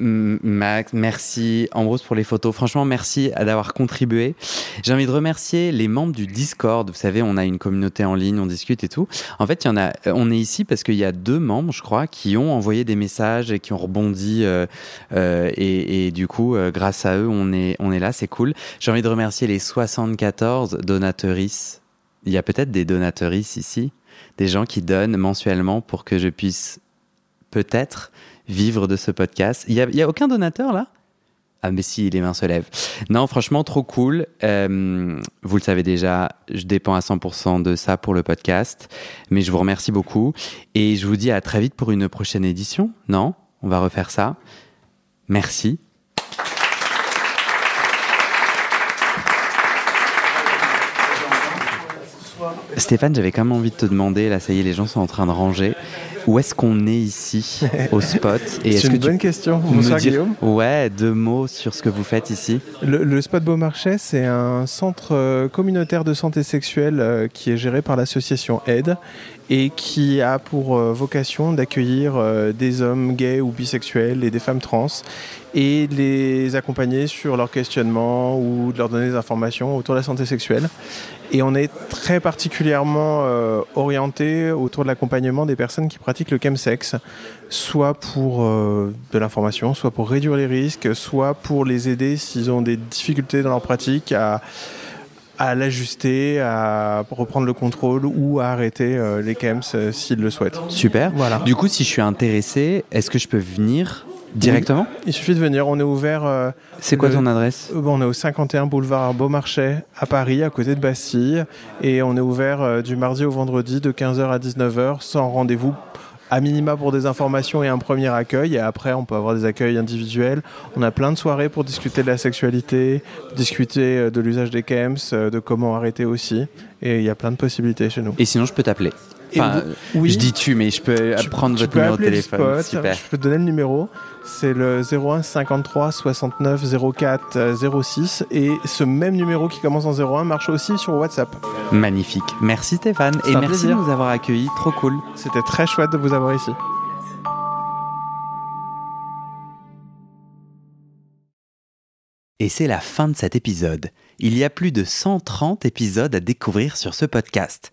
Max, merci. Ambrose pour les photos. Franchement, merci d'avoir contribué. J'ai envie de remercier les membres du Discord. Vous savez, on a une communauté en ligne, on discute et tout. En fait, il y en a. On est ici parce qu'il y a deux membres, je crois, qui ont envoyé des messages et qui ont rebondi. euh, euh, et, du coup, euh, grâce à eux, on est, on est là. C'est cool. J'ai envie de remercier les 74 donatrices. Il y a peut-être des donatrices ici, des gens qui donnent mensuellement pour que je puisse peut-être vivre de ce podcast. Il n'y a, y a aucun donateur là? Ah mais si, les mains se lèvent. Non, franchement, trop cool. Euh, vous le savez déjà, je dépends à 100% de ça pour le podcast. Mais je vous remercie beaucoup. Et je vous dis à très vite pour une prochaine édition. Non On va refaire ça. Merci. Stéphane, j'avais quand même envie de te demander, là ça y est, les gens sont en train de ranger. Où est-ce qu'on est ici au spot C'est est-ce une que tu bonne question. Bonsoir, dire- Guillaume. Ouais, deux mots sur ce que vous faites ici. Le, le Spot Beaumarchais, c'est un centre euh, communautaire de santé sexuelle euh, qui est géré par l'association AID et qui a pour euh, vocation d'accueillir des hommes gays ou bisexuels et des femmes trans et de les accompagner sur leur questionnement ou de leur donner des informations autour de la santé sexuelle. Et on est très particulièrement euh, orienté autour de l'accompagnement des personnes qui pratiquent le chemsex, soit pour euh, de l'information, soit pour réduire les risques, soit pour les aider s'ils ont des difficultés dans leur pratique à, à l'ajuster, à reprendre le contrôle ou à arrêter euh, les chems s'ils le souhaitent. Super. Voilà. Du coup, si je suis intéressé, est-ce que je peux venir directement Il suffit de venir, on est ouvert. euh, C'est quoi le- ton adresse? Euh, bon, On est au 51 boulevard Beaumarchais à Paris, à côté de Bastille. Et on est ouvert euh, du mardi au vendredi de 15h à 19h sans rendez-vous à minima pour des informations et un premier accueil. Et après, on peut avoir des accueils individuels. On a plein de soirées pour discuter de la sexualité, discuter euh, de l'usage des chems, de comment arrêter aussi. Et il y a plein de possibilités chez nous. Et sinon, je peux t'appeler Enfin, vous- oui. je dis tu, mais je peux Tu- prendre tu votre peux numéro de téléphone. spot, Super. Je peux te donner le numéro. C'est le 01 53 69 04 euh, 06 et ce même numéro qui commence en 01 marche aussi sur WhatsApp. Magnifique. Merci Stéphane et merci plaisir. de nous avoir accueillis. Trop cool. C'était très chouette de vous avoir ici. Et c'est la fin de cet épisode. Il y a plus de 130 épisodes à découvrir sur ce podcast.